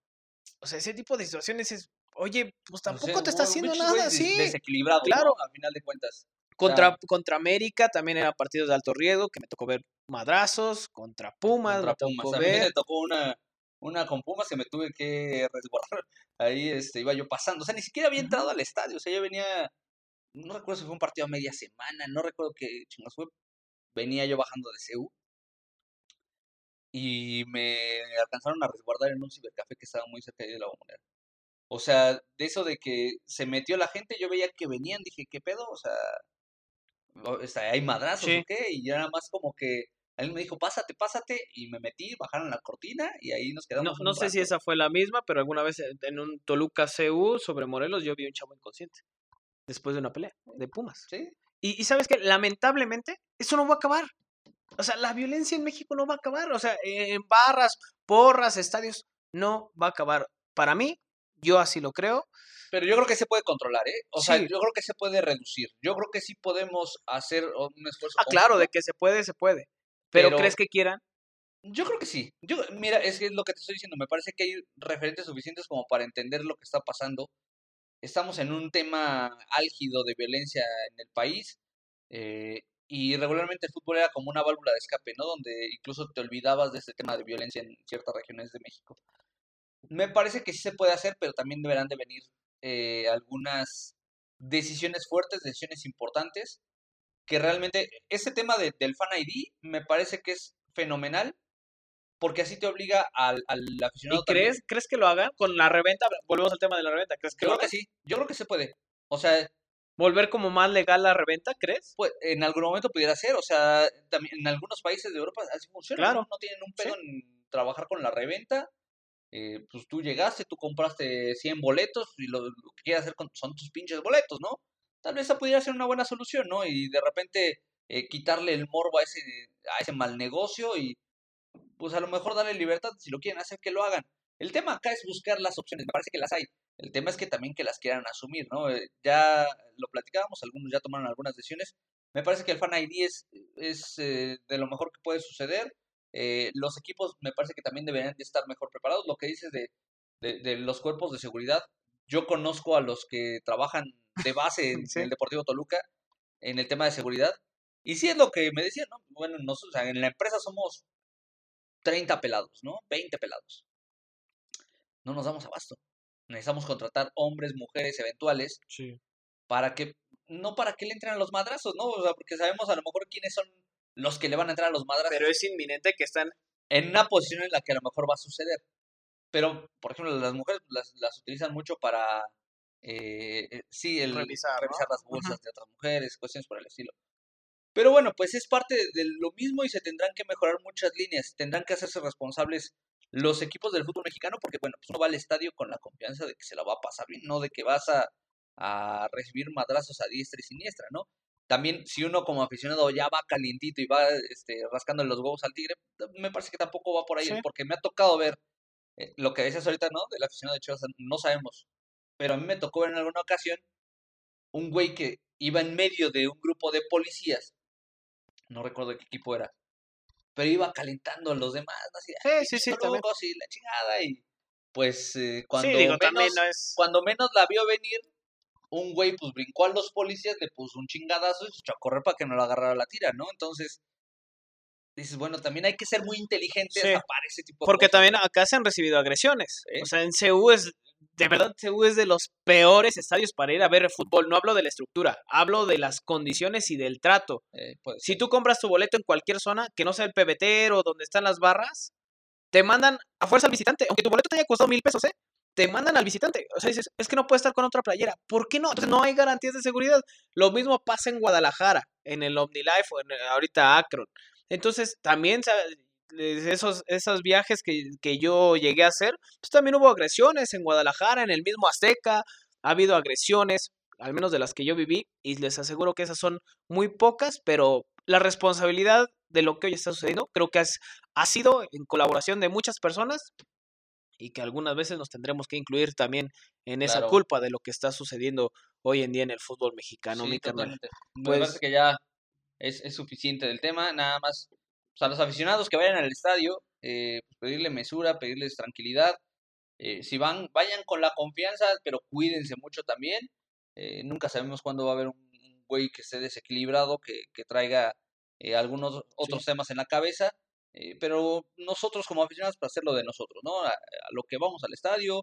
o sea, ese tipo de situaciones es, oye, pues tampoco te está haciendo nada así. Desequilibrado, claro. A final de cuentas. Contra, contra América también eran partidos de alto riesgo que me tocó ver madrazos, contra Pumas, contra Pumas. A mí me tocó una, una con Pumas que me tuve que resguardar. Ahí este, iba yo pasando. O sea, ni siquiera había entrado al estadio. O sea, yo venía, no recuerdo si fue un partido a media semana, no recuerdo qué chingos fue. Venía yo bajando de CEU y me alcanzaron a resguardar en un cibercafé que estaba muy cerca de la bombonera. O sea, de eso de que se metió la gente, yo veía que venían, dije, ¿qué pedo? O sea, hay madrazos o qué, y ya nada más como que Alguien me dijo, pásate, pásate, y me metí, bajaron la cortina y ahí nos quedamos. No, no sé si esa fue la misma, pero alguna vez en un Toluca CU sobre Morelos yo vi un chavo inconsciente después de una pelea de Pumas. Sí. Y, y sabes que lamentablemente eso no va a acabar. O sea, la violencia en México no va a acabar. O sea, en barras, porras, estadios, no va a acabar. Para mí, yo así lo creo. Pero yo creo que se puede controlar, ¿eh? O sea, yo creo que se puede reducir. Yo creo que sí podemos hacer un esfuerzo. Ah, claro, de que se puede, se puede. Pero, ¿crees que quieran? Yo creo que sí. Yo, mira, es que es lo que te estoy diciendo. Me parece que hay referentes suficientes como para entender lo que está pasando. Estamos en un tema álgido de violencia en el país. Eh, y regularmente el fútbol era como una válvula de escape, ¿no? Donde incluso te olvidabas de este tema de violencia en ciertas regiones de México. Me parece que sí se puede hacer, pero también deberán de venir eh, algunas decisiones fuertes, decisiones importantes, que realmente ese tema de, del Fan ID me parece que es fenomenal, porque así te obliga al, al aficionado. ¿Y crees, crees que lo hagan con la reventa? Volvemos al tema de la reventa. ¿Crees que yo creo que sí, yo creo que se puede. O sea, volver como más legal la reventa, ¿crees? Pues en algún momento pudiera ser, o sea, también en algunos países de Europa así funciona, claro. ¿no? tienen un pedo en trabajar con la reventa. Eh, pues tú llegaste, tú compraste 100 boletos y lo, que quieres hacer con, son tus pinches boletos, ¿no? Tal vez esa pudiera ser una buena solución, ¿no? Y de repente eh, quitarle el morbo a ese, a ese mal negocio y pues a lo mejor darle libertad si lo quieren hacer que lo hagan. El tema acá es buscar las opciones, me parece que las hay. El tema es que también que las quieran asumir, ¿no? Eh, ya lo platicábamos, algunos ya tomaron algunas decisiones. Me parece que el Fan ID es, eh, de lo mejor que puede suceder. Eh, los equipos me parece que también deberían de estar mejor preparados. Lo que dices de, de, los cuerpos de seguridad, yo conozco a los que trabajan de base en, el Deportivo Toluca en el tema de seguridad. Y sí es lo que me decían, ¿no? Bueno, nosotros en la empresa somos 30 pelados, ¿no? 20 pelados. No nos damos abasto necesitamos contratar hombres, mujeres eventuales para que, no para que le entren a los madrazos, ¿no? O sea, porque sabemos a lo mejor quiénes son los que le van a entrar a los madrazos. Pero es inminente que están en una posición en la que a lo mejor va a suceder. Pero, por ejemplo, las mujeres las, las utilizan mucho para, eh, eh sí, el revisar, las bolsas de otras mujeres, cuestiones por el estilo. Pero bueno, pues es parte de lo mismo y se tendrán que mejorar muchas líneas, tendrán que hacerse responsables los equipos del fútbol mexicano, porque bueno, pues uno va al estadio con la confianza de que se la va a pasar bien, no de que vas a, a recibir madrazos a diestra y siniestra, ¿no? También si uno como aficionado ya va calientito y va este, rascando los huevos al tigre, me parece que tampoco va por ahí, porque me ha tocado ver eh, lo que decías ahorita, ¿no? Del aficionado de Chivas, no sabemos, pero a mí me tocó ver en alguna ocasión un güey que iba en medio de un grupo de policías, no recuerdo qué equipo era, pero iba calentando a los demás, así, sí, sí, sí, y la chingada, y pues eh, cuando, menos, cuando menos la vio venir, un güey pues brincó a los policías, le puso un chingadazo y se echó a correr para que no lo agarrara la tira, ¿no? Entonces, dices, bueno, también hay que ser muy inteligente para ese tipo de Porque también acá se han recibido agresiones. O sea, en CU es de verdad CU es de los peores estadios para ir a ver fútbol. No hablo de la estructura, hablo de las condiciones y del trato. Eh, si tú compras tu boleto en cualquier zona, que no sea el pebetero o donde están las barras, te mandan a fuerza al visitante. Aunque tu boleto te haya costado mil pesos, ¿eh? Te mandan al visitante. O sea, dices, es que no puede estar con otra playera. ¿Por qué no? No hay garantías de seguridad. Lo mismo pasa en Guadalajara, en el OmniLife o en ahorita Akron. Entonces, también esos, esos viajes que, que, yo llegué a hacer, pues también hubo agresiones en Guadalajara, en el mismo Azteca, ha habido agresiones, al menos de las que yo viví, y les aseguro que esas son muy pocas, pero la responsabilidad de lo que hoy está sucediendo creo que has, ha sido en colaboración de muchas personas y que algunas veces nos tendremos que incluir también en esa culpa de lo que está sucediendo hoy en día en el fútbol mexicano, mi carnal. Pues, que ya es, es suficiente del tema, nada más a los aficionados que vayan al estadio, eh, pues, pedirle mesura, pedirles tranquilidad. Eh, si van, vayan con la confianza, pero cuídense mucho también. Eh, nunca sabemos cuándo va a haber un, güey que esté desequilibrado, que, que traiga algunos otros temas en la cabeza. Pero nosotros como aficionados, para hacerlo de nosotros, ¿no? A, lo que vamos al estadio,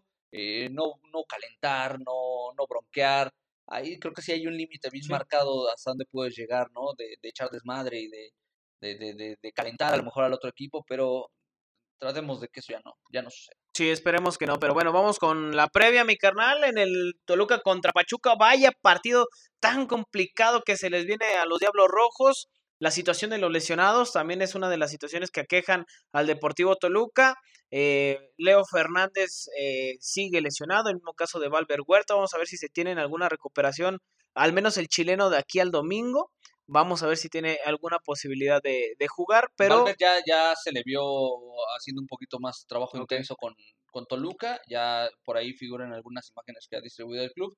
no, no calentar, no, no bronquear. Ahí creo que sí hay un límite bien marcado hasta dónde puedes llegar, ¿no? De, de echar desmadre y de, de, de, de, calentar a lo mejor al otro equipo, pero tratemos de que eso ya no, ya no suceda. Sí, esperemos que no, pero bueno, vamos con la previa, mi carnal, en el Toluca contra Pachuca. Vaya partido tan complicado que se les viene a los Diablos Rojos. La situación de los lesionados también es una de las situaciones que aquejan al Deportivo Toluca. Eh, Leo Fernández eh, sigue lesionado, el mismo caso de Valver Huerta. Vamos a ver si se tienen alguna recuperación, al menos el chileno de aquí al domingo. Vamos a ver si tiene alguna posibilidad de, jugar, pero... Valver ya, ya se le vio haciendo un poquito más trabajo intenso con, con Toluca. Ya por ahí figuran algunas imágenes que ha distribuido el club.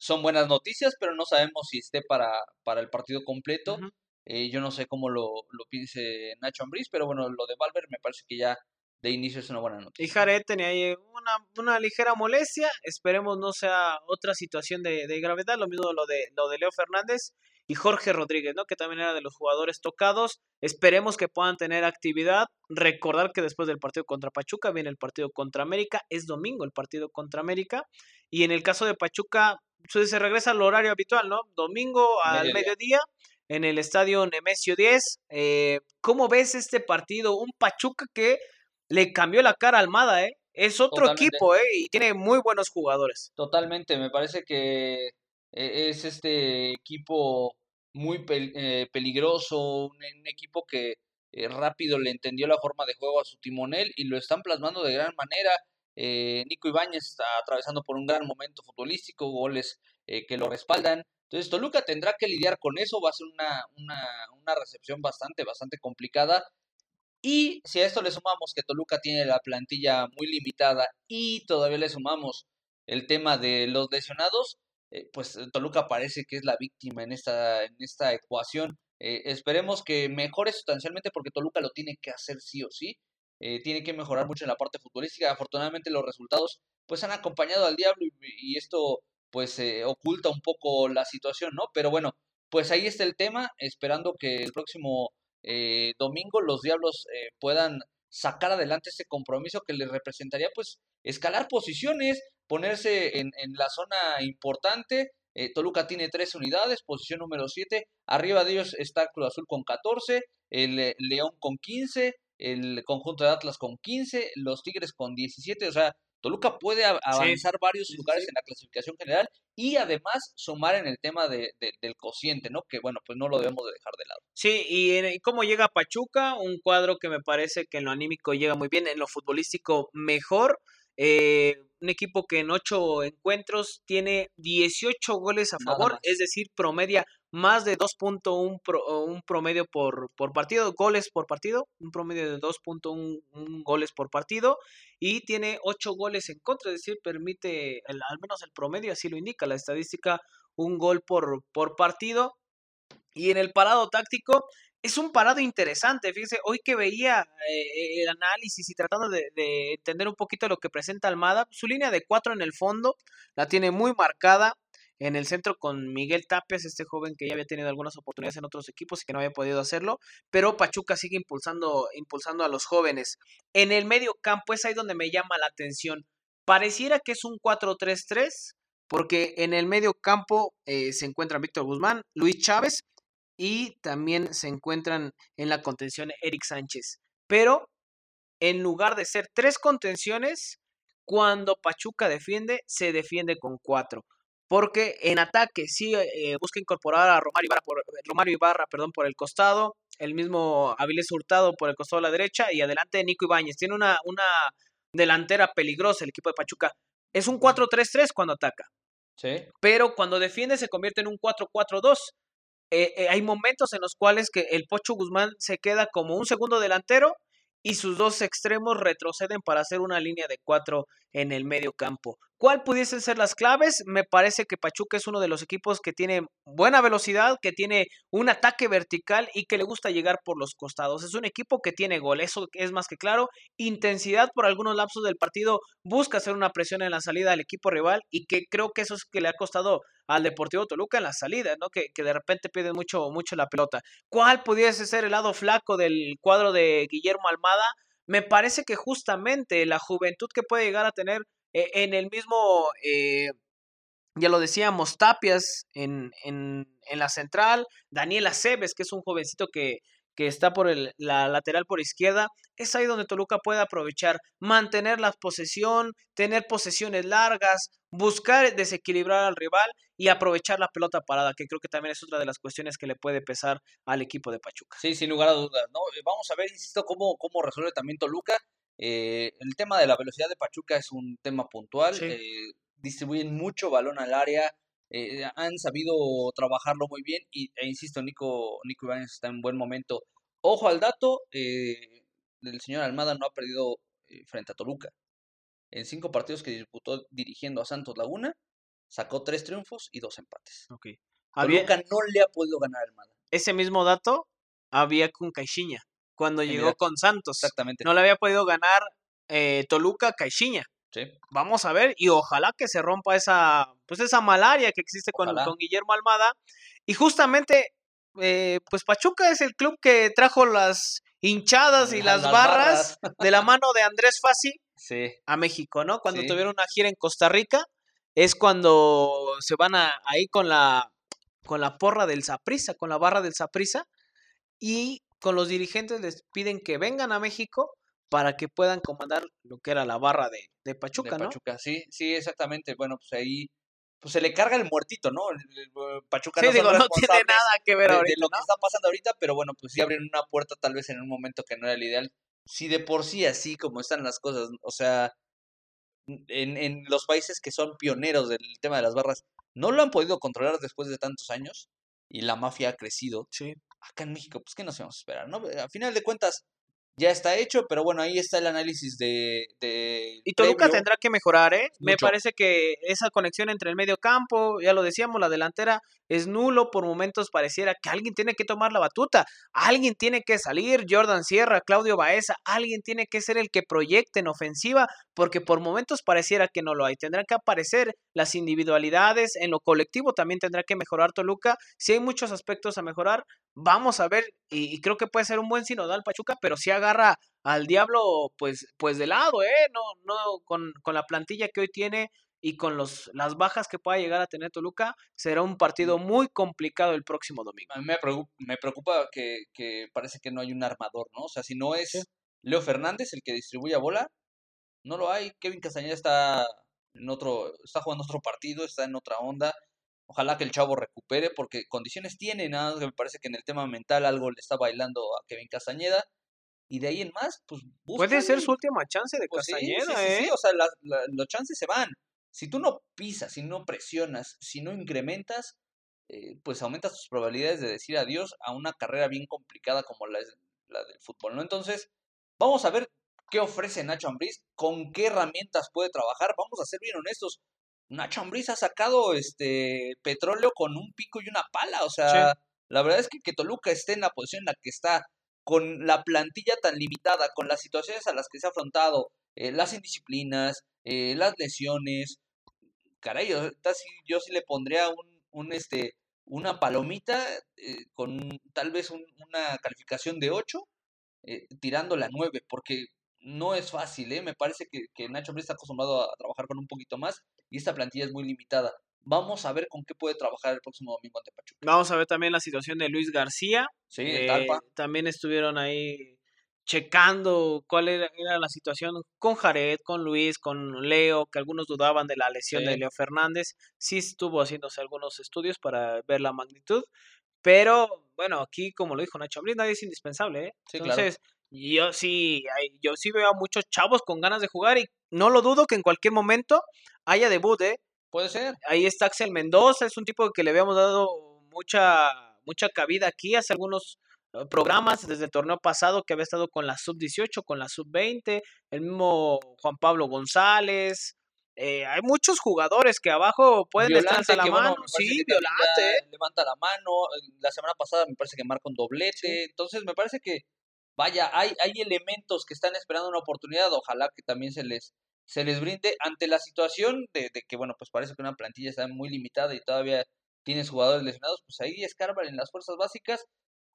Son buenas noticias, pero no sabemos si esté para, para el partido completo. Eh, yo no sé cómo lo, lo piense Nacho Ambriz, pero bueno, lo de Valver me parece que ya de inicio es una buena noticia. Y Jared tenía ahí una, una, ligera molestia, esperemos no sea otra situación de, de, gravedad, lo mismo lo de, lo de Leo Fernández y Jorge Rodríguez, ¿no? que también era de los jugadores tocados, esperemos que puedan tener actividad, recordar que después del partido contra Pachuca viene el partido contra América, es domingo el partido contra América, y en el caso de Pachuca pues, se regresa al horario habitual, ¿no? Domingo al mediodía en el estadio Nemesio 10. Eh, ¿Cómo ves este partido? Un Pachuca que le cambió la cara a Almada, ¿eh? Es otro equipo, ¿eh? Y tiene muy buenos jugadores. Totalmente, me parece que e, es este equipo muy eh, peligroso, un, equipo que eh, rápido le entendió la forma de juego a su timonel y lo están plasmando de gran manera. Eh, Nico Ibáñez está atravesando por un gran momento futbolístico, goles que lo respaldan. Entonces Toluca tendrá que lidiar con eso, va a ser una, una, una recepción bastante, bastante complicada. Y si a esto le sumamos que Toluca tiene la plantilla muy limitada y todavía le sumamos el tema de los lesionados, eh, pues Toluca parece que es la víctima en esta, en esta ecuación. Eh, esperemos que mejore sustancialmente porque Toluca lo tiene que hacer sí o sí. Eh, tiene que mejorar mucho en la parte futbolística. Afortunadamente los resultados pues han acompañado al diablo y, y esto pues eh, oculta un poco la situación, ¿no? Pero bueno, pues ahí está el tema, esperando que el próximo eh, domingo los Diablos eh, puedan sacar adelante ese compromiso que les representaría pues escalar posiciones, ponerse en, en la zona importante. Toluca tiene tres unidades, posición número 7. Arriba de ellos está Cruz Azul con 14, el León con 15, el conjunto de Atlas con 15, los Tigres con 17. O sea, Toluca puede avanzar varios lugares en la clasificación general y además sumar en el tema de, del cociente, ¿no? Que bueno, pues no lo debemos de dejar de lado. Sí, y, cómo llega Pachuca, un cuadro que me parece que en lo anímico llega muy bien, en lo futbolístico mejor. Eh, un equipo que en ocho encuentros tiene 18 goles a favor, es decir, promedia más de 2.1 un promedio por, por partido, goles por partido, un promedio de 2.1 goles por partido y tiene 8 goles en contra, es decir, permite, al menos el promedio así lo indica la estadística, un gol por, por partido. Y en el parado táctico, es un parado interesante. Fíjese, hoy que veía eh, el análisis y tratando de, de, entender un poquito lo que presenta Almada, su línea de 4 en el fondo la tiene muy marcada en el centro con Miguel Tapias, este joven que ya había tenido algunas oportunidades en otros equipos y que no había podido hacerlo, pero Pachuca sigue impulsando, impulsando a los jóvenes. En el medio campo es ahí donde me llama la atención. Pareciera que es un 4-3-3, porque en el medio campo eh, se encuentran Víctor Guzmán, Luis Chávez y también se encuentran en la contención Eric Sánchez. Pero en lugar de ser tres contenciones, cuando Pachuca defiende, se defiende con cuatro porque en ataque sí eh, busca incorporar a Romario Ibarra, por, Romario Ibarra perdón, por el costado, el mismo Avilés Hurtado por el costado de la derecha y adelante Nico Ibáñez. Tiene una, una delantera peligrosa el equipo de Pachuca. Es un 4-3-3 cuando ataca. Sí. Pero cuando defiende se convierte en un 4-4-2. Eh, eh, hay momentos en los cuales que el Pocho Guzmán se queda como un segundo delantero y sus dos extremos retroceden para hacer una línea de cuatro en el medio campo. ¿Cuál pudiesen ser las claves? Me parece que Pachuca es uno de los equipos que tiene buena velocidad, que tiene un ataque vertical y que le gusta llegar por los costados. Es un equipo que tiene gol, eso es más que claro. Intensidad por algunos lapsos del partido, busca hacer una presión en la salida al equipo rival y que creo que eso es que le ha costado al Deportivo Toluca en la salida, ¿no? Que, que de repente pide mucho, mucho la pelota. ¿Cuál pudiese ser el lado flaco del cuadro de Guillermo Almada? Me parece que justamente la juventud que puede llegar a tener eh, en el mismo, eh, ya lo decíamos, Tapias en, en, en, la central, Daniel Aceves, que es un jovencito que, que está por el, la lateral por izquierda, es ahí donde Toluca puede aprovechar, mantener la posesión, tener posesiones largas, buscar desequilibrar al rival y aprovechar la pelota parada, que creo que también es otra de las cuestiones que le puede pesar al equipo de Pachuca. Sí, sin lugar a dudas, ¿no? Eh, vamos a ver, insisto, cómo, cómo resuelve también Toluca. Eh, el tema de la velocidad de Pachuca es un tema puntual. Eh, distribuyen mucho balón al área, eh, han sabido trabajarlo muy bien y, e insisto, Nico, Nico Ibáñez está en buen momento. Ojo al dato, el señor Almada no ha perdido frente a Toluca. En cinco partidos que disputó dirigiendo a Santos Laguna, sacó tres triunfos y dos empates. Okay. Toluca no le ha podido ganar a Almada. Ese mismo dato había con Caixinha, cuando llegó con Santos. Exactamente. No le había podido ganar Toluca Caixinha. Vamos a ver, y ojalá que se rompa esa, pues esa malaria que existe con, con, Guillermo Almada. Y justamente, eh, pues Pachuca es el club que trajo las hinchadas y las, barras, de la mano de Andrés Fassi a México, ¿no? Cuando tuvieron una gira en Costa Rica, es cuando se van a, ahí con la, con la porra del Saprisa, con la barra del Saprisa, y con los dirigentes les piden que vengan a México para que puedan comandar lo que era la barra de, de Pachuca, de Pachuca, sí, sí, exactamente. Bueno, pues ahí pues se le carga el muertito, ¿no? Pachuca no, digo, no tiene nada que ver ahorita, de lo que está pasando ahorita, pero bueno, pues sí abren una puerta tal vez en un momento que no era el ideal. Si de por sí así como están las cosas, o sea, en, en los países que son pioneros del tema de las barras, no lo han podido controlar después de tantos años y la mafia ha crecido. Sí. Acá en México, pues, ¿qué nos vamos a esperar? ¿no? A final de cuentas, ya está hecho, pero bueno, ahí está el análisis de... de y Toluca tendrá que mejorar, ¿eh? Me parece que esa conexión entre el medio campo, ya lo decíamos, la delantera es nulo, por momentos pareciera que alguien tiene que tomar la batuta, alguien tiene que salir, Jordan Sierra, Claudio Baeza, alguien tiene que ser el que proyecte en ofensiva, porque por momentos pareciera que no lo hay. Tendrán que aparecer las individualidades, en lo colectivo también tendrá que mejorar Toluca. Si hay muchos aspectos a mejorar, vamos a ver, y, creo que puede ser un buen sinodal Pachuca, pero si agarra al diablo pues, pues de lado, ¿eh? No, no, con, con la plantilla que hoy tiene y con los, las bajas que pueda llegar a tener Toluca, será un partido muy complicado el próximo domingo. A mí me preocupa, me preocupa que, que, parece que no hay un armador, ¿no? O sea, si no es Leo Fernández el que distribuye bola, no lo hay. Kevin Castañeda está en otro, está jugando otro partido, está en otra onda. Ojalá que el chavo recupere, porque condiciones tiene, nada más que me parece que en el tema mental algo le está bailando a Kevin Castañeda. Y de ahí en más, pues Puede ser su última chance de pues Castañeda, ¿eh? Sí, o sea, los chances se van. Si tú no pisas, si no presionas, si no incrementas, eh, pues aumentas tus probabilidades de decir adiós a una carrera bien complicada como la, la del fútbol, ¿no? Entonces, vamos a ver qué ofrece Nacho Ambriz, con qué herramientas puede trabajar. Vamos a ser bien honestos. Nacho Ambriz ha sacado este petróleo con un pico y una pala, o sea, la verdad es que que Toluca esté en la posición en la que está, con la plantilla tan limitada, con las situaciones a las que se ha afrontado, eh, las indisciplinas, eh, las lesiones, caray, yo, sí le pondría un, un este, una palomita eh, con tal vez una calificación de 8, tirando la 9, porque no es fácil, ¿eh? Me parece que, que Nacho Ambriz está acostumbrado a trabajar con un poquito más y esta plantilla es muy limitada. Vamos a ver con qué puede trabajar el próximo domingo ante Pachuca. Vamos a ver también la situación de Luis García. Sí, eh, También estuvieron ahí checando cuál era, la situación con Jared, con Luis, con Leo, que algunos dudaban de la lesión de Leo Fernández. Sí estuvo haciéndose algunos estudios para ver la magnitud. Pero, bueno, aquí, como lo dijo Nacho Ambriz, nadie es indispensable, ¿eh? Entonces, yo sí, yo sí veo a muchos chavos con ganas de jugar y no lo dudo que en cualquier momento haya debut, ¿eh? Puede ser. Ahí está Axel Mendoza, es un tipo que le habíamos dado mucha, mucha cabida aquí hace algunos eh, programas desde el torneo pasado que había estado con la sub-18, con la sub-20, el mismo Juan Pablo González. Eh, hay muchos jugadores que abajo pueden estar la mano. sí, Violante. ¿eh? Levanta la mano. La semana pasada me parece que marca un doblete. Entonces me parece que vaya, hay, hay elementos que están esperando una oportunidad, ojalá que también se les, se les brinde ante la situación de, de que, bueno, pues parece que una plantilla está muy limitada y todavía tienes jugadores lesionados, pues ahí escarban en las fuerzas básicas,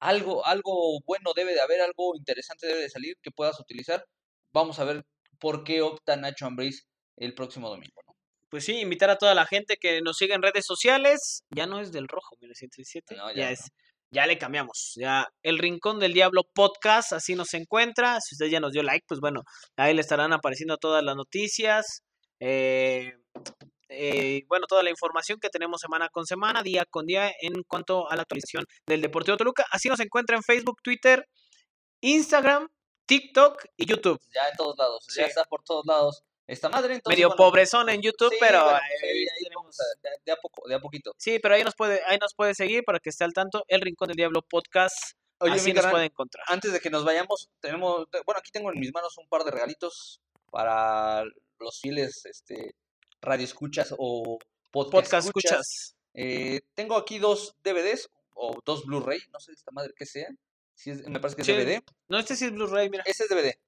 algo, algo bueno debe de haber, algo interesante debe de salir que puedas utilizar. Vamos a ver por qué opta Nacho Ambriz el próximo domingo, ¿no? Pues sí, invitar a toda la gente que nos siga en redes sociales. Ya no es del rojo 1917, ya, ya es ya le cambiamos. Ya el Rincón del Diablo podcast, así nos encuentra. Si usted ya nos dio like, pues bueno, ahí le estarán apareciendo todas las noticias. Eh, eh, bueno, toda la información que tenemos semana con semana, día con día, en cuanto a la actualización del Deportivo Toluca. Así nos encuentra en Facebook, Twitter, Instagram, TikTok y YouTube. Ya en todos lados, ya está por todos lados esta madre. Entonces, Medio bueno, pobrezón en YouTube, sí, pero bueno, pues ahí- ahí tenemos- de, de a poco, de a poquito. Sí, pero ahí nos puede, ahí nos puede seguir para que esté al tanto. El Rincón del Diablo podcast. Oye, así nos puede encontrar. antes de que nos vayamos, tenemos, te- bueno, aquí tengo en mis manos un par de regalitos para los fieles, este, radioescuchas o podcast, Podcast escuchas. escuchas. Eh, tengo aquí dos DVDs o dos Blu-ray, no sé esta madre qué sea. Si es- me parece que es Sí, DVD. No, este sí es Blu-ray, mira. Ese es DVD.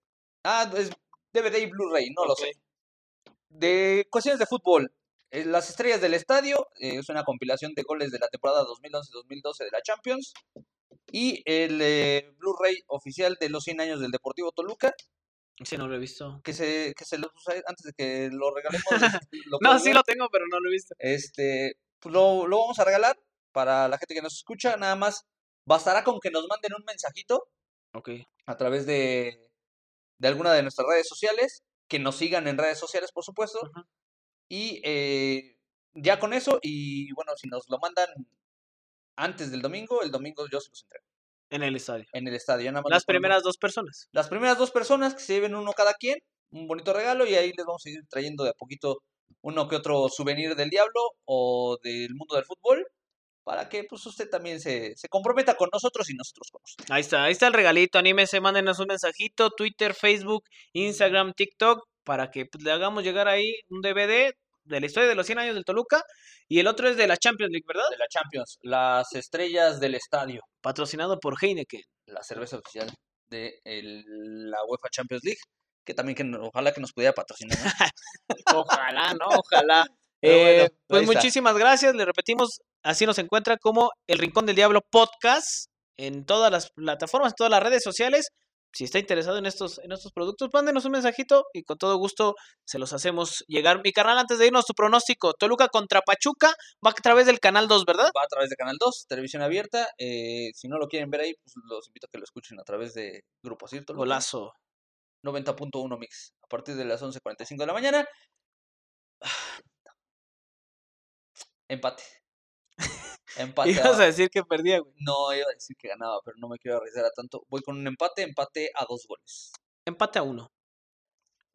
Ah, es DVD y Blu-ray, no lo sé. De cuestiones de fútbol. eh, Las estrellas del estadio eh, es una compilación de goles de la temporada 2011-2012 de la Champions. Y el eh, Blu-ray oficial de los 100 años del Deportivo Toluca, Sí, no lo he visto. que se, que se los usa antes de que lo regalemos. lo No, sí lo tengo, pero no lo he visto. Este, pues lo, lo vamos a regalar para la gente que nos escucha. Nada más bastará con que nos manden un mensajito Ok. a través de, de alguna de nuestras redes sociales, que nos sigan en redes sociales, por supuesto, y eh, ya con eso, y bueno, si nos lo mandan antes del domingo, el domingo yo se los entrego En el estadio. en el estadio. ya nada más Las primeras dos personas. las primeras dos personas que se lleven uno cada quien, un bonito regalo, y ahí les vamos a ir trayendo de a poquito uno que otro souvenir del diablo o del mundo del fútbol, para que pues usted también se, se comprometa con nosotros y nosotros con usted. Ahí está, ahí está el regalito. Anímese, mándenos un mensajito. Twitter, Facebook, Instagram, TikTok. Para que pues, le hagamos llegar ahí un DVD de la historia de los 100 años del Toluca. Y el otro es de la Champions League, ¿verdad? De la Champions, las estrellas del estadio. Patrocinado por Heineken. la cerveza oficial de el- la UEFA Champions League, que también que ojalá que nos pudiera patrocinar. Ojalá, ¿no? Ojalá. Eh, bueno, pues está. muchísimas gracias. Le repetimos, así nos encuentra como El Rincón del Diablo Podcast en todas las plataformas, en todas las redes sociales. Si está interesado en estos, en estos productos, mándenos un mensajito y con todo gusto se los hacemos llegar. Mi canal, antes de irnos, tu pronóstico. Toluca contra Pachuca va a través del canal 2, ¿verdad? Va a través de Canal 2, televisión abierta. eh, si no lo quieren ver ahí, pues los invito a que lo escuchen a través de Grupo Cirto. Golazo. 90.1 Mix, a partir de las 11.45 de la mañana. Empate. Empate. Ibas a- a decir que perdía, güey. No, iba a decir que ganaba, pero no me quiero arriesgar a tanto. Voy con un empate, empate a dos goles. Empate a uno.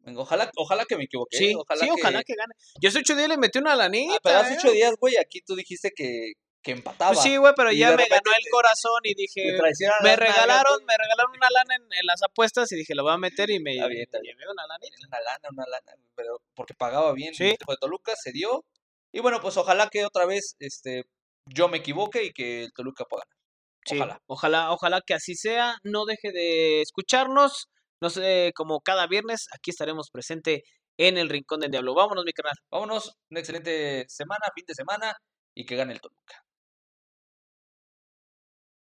Venga, ojalá, ojalá que me equivoque. Sí, ¿eh? ojalá sí, que... ojalá que gane. Yo hace ocho días le metí una lanita. Ah, pero hace ¿eh? ocho días, güey, aquí tú dijiste que, que empataba. Pues sí, güey, pero Y ya me ganó el corazón y dije, me nalgas, regalaron, güey. me regalaron una lana en, en las apuestas y dije, lo voy a meter y me, llevé una lanita. Una lana, una lana, pero porque pagaba bien Sí. el de Toluca, se dio. Y bueno, pues ojalá que otra vez este yo me equivoque y que el Toluca pueda ganar. Sí, Ojalá. ojalá, ojalá que así sea. No deje de escucharnos. No sé, como cada viernes, aquí estaremos presente en el Rincón del Diablo. Vámonos, mi canal. Vámonos, una excelente semana, fin de semana y que gane el Toluca.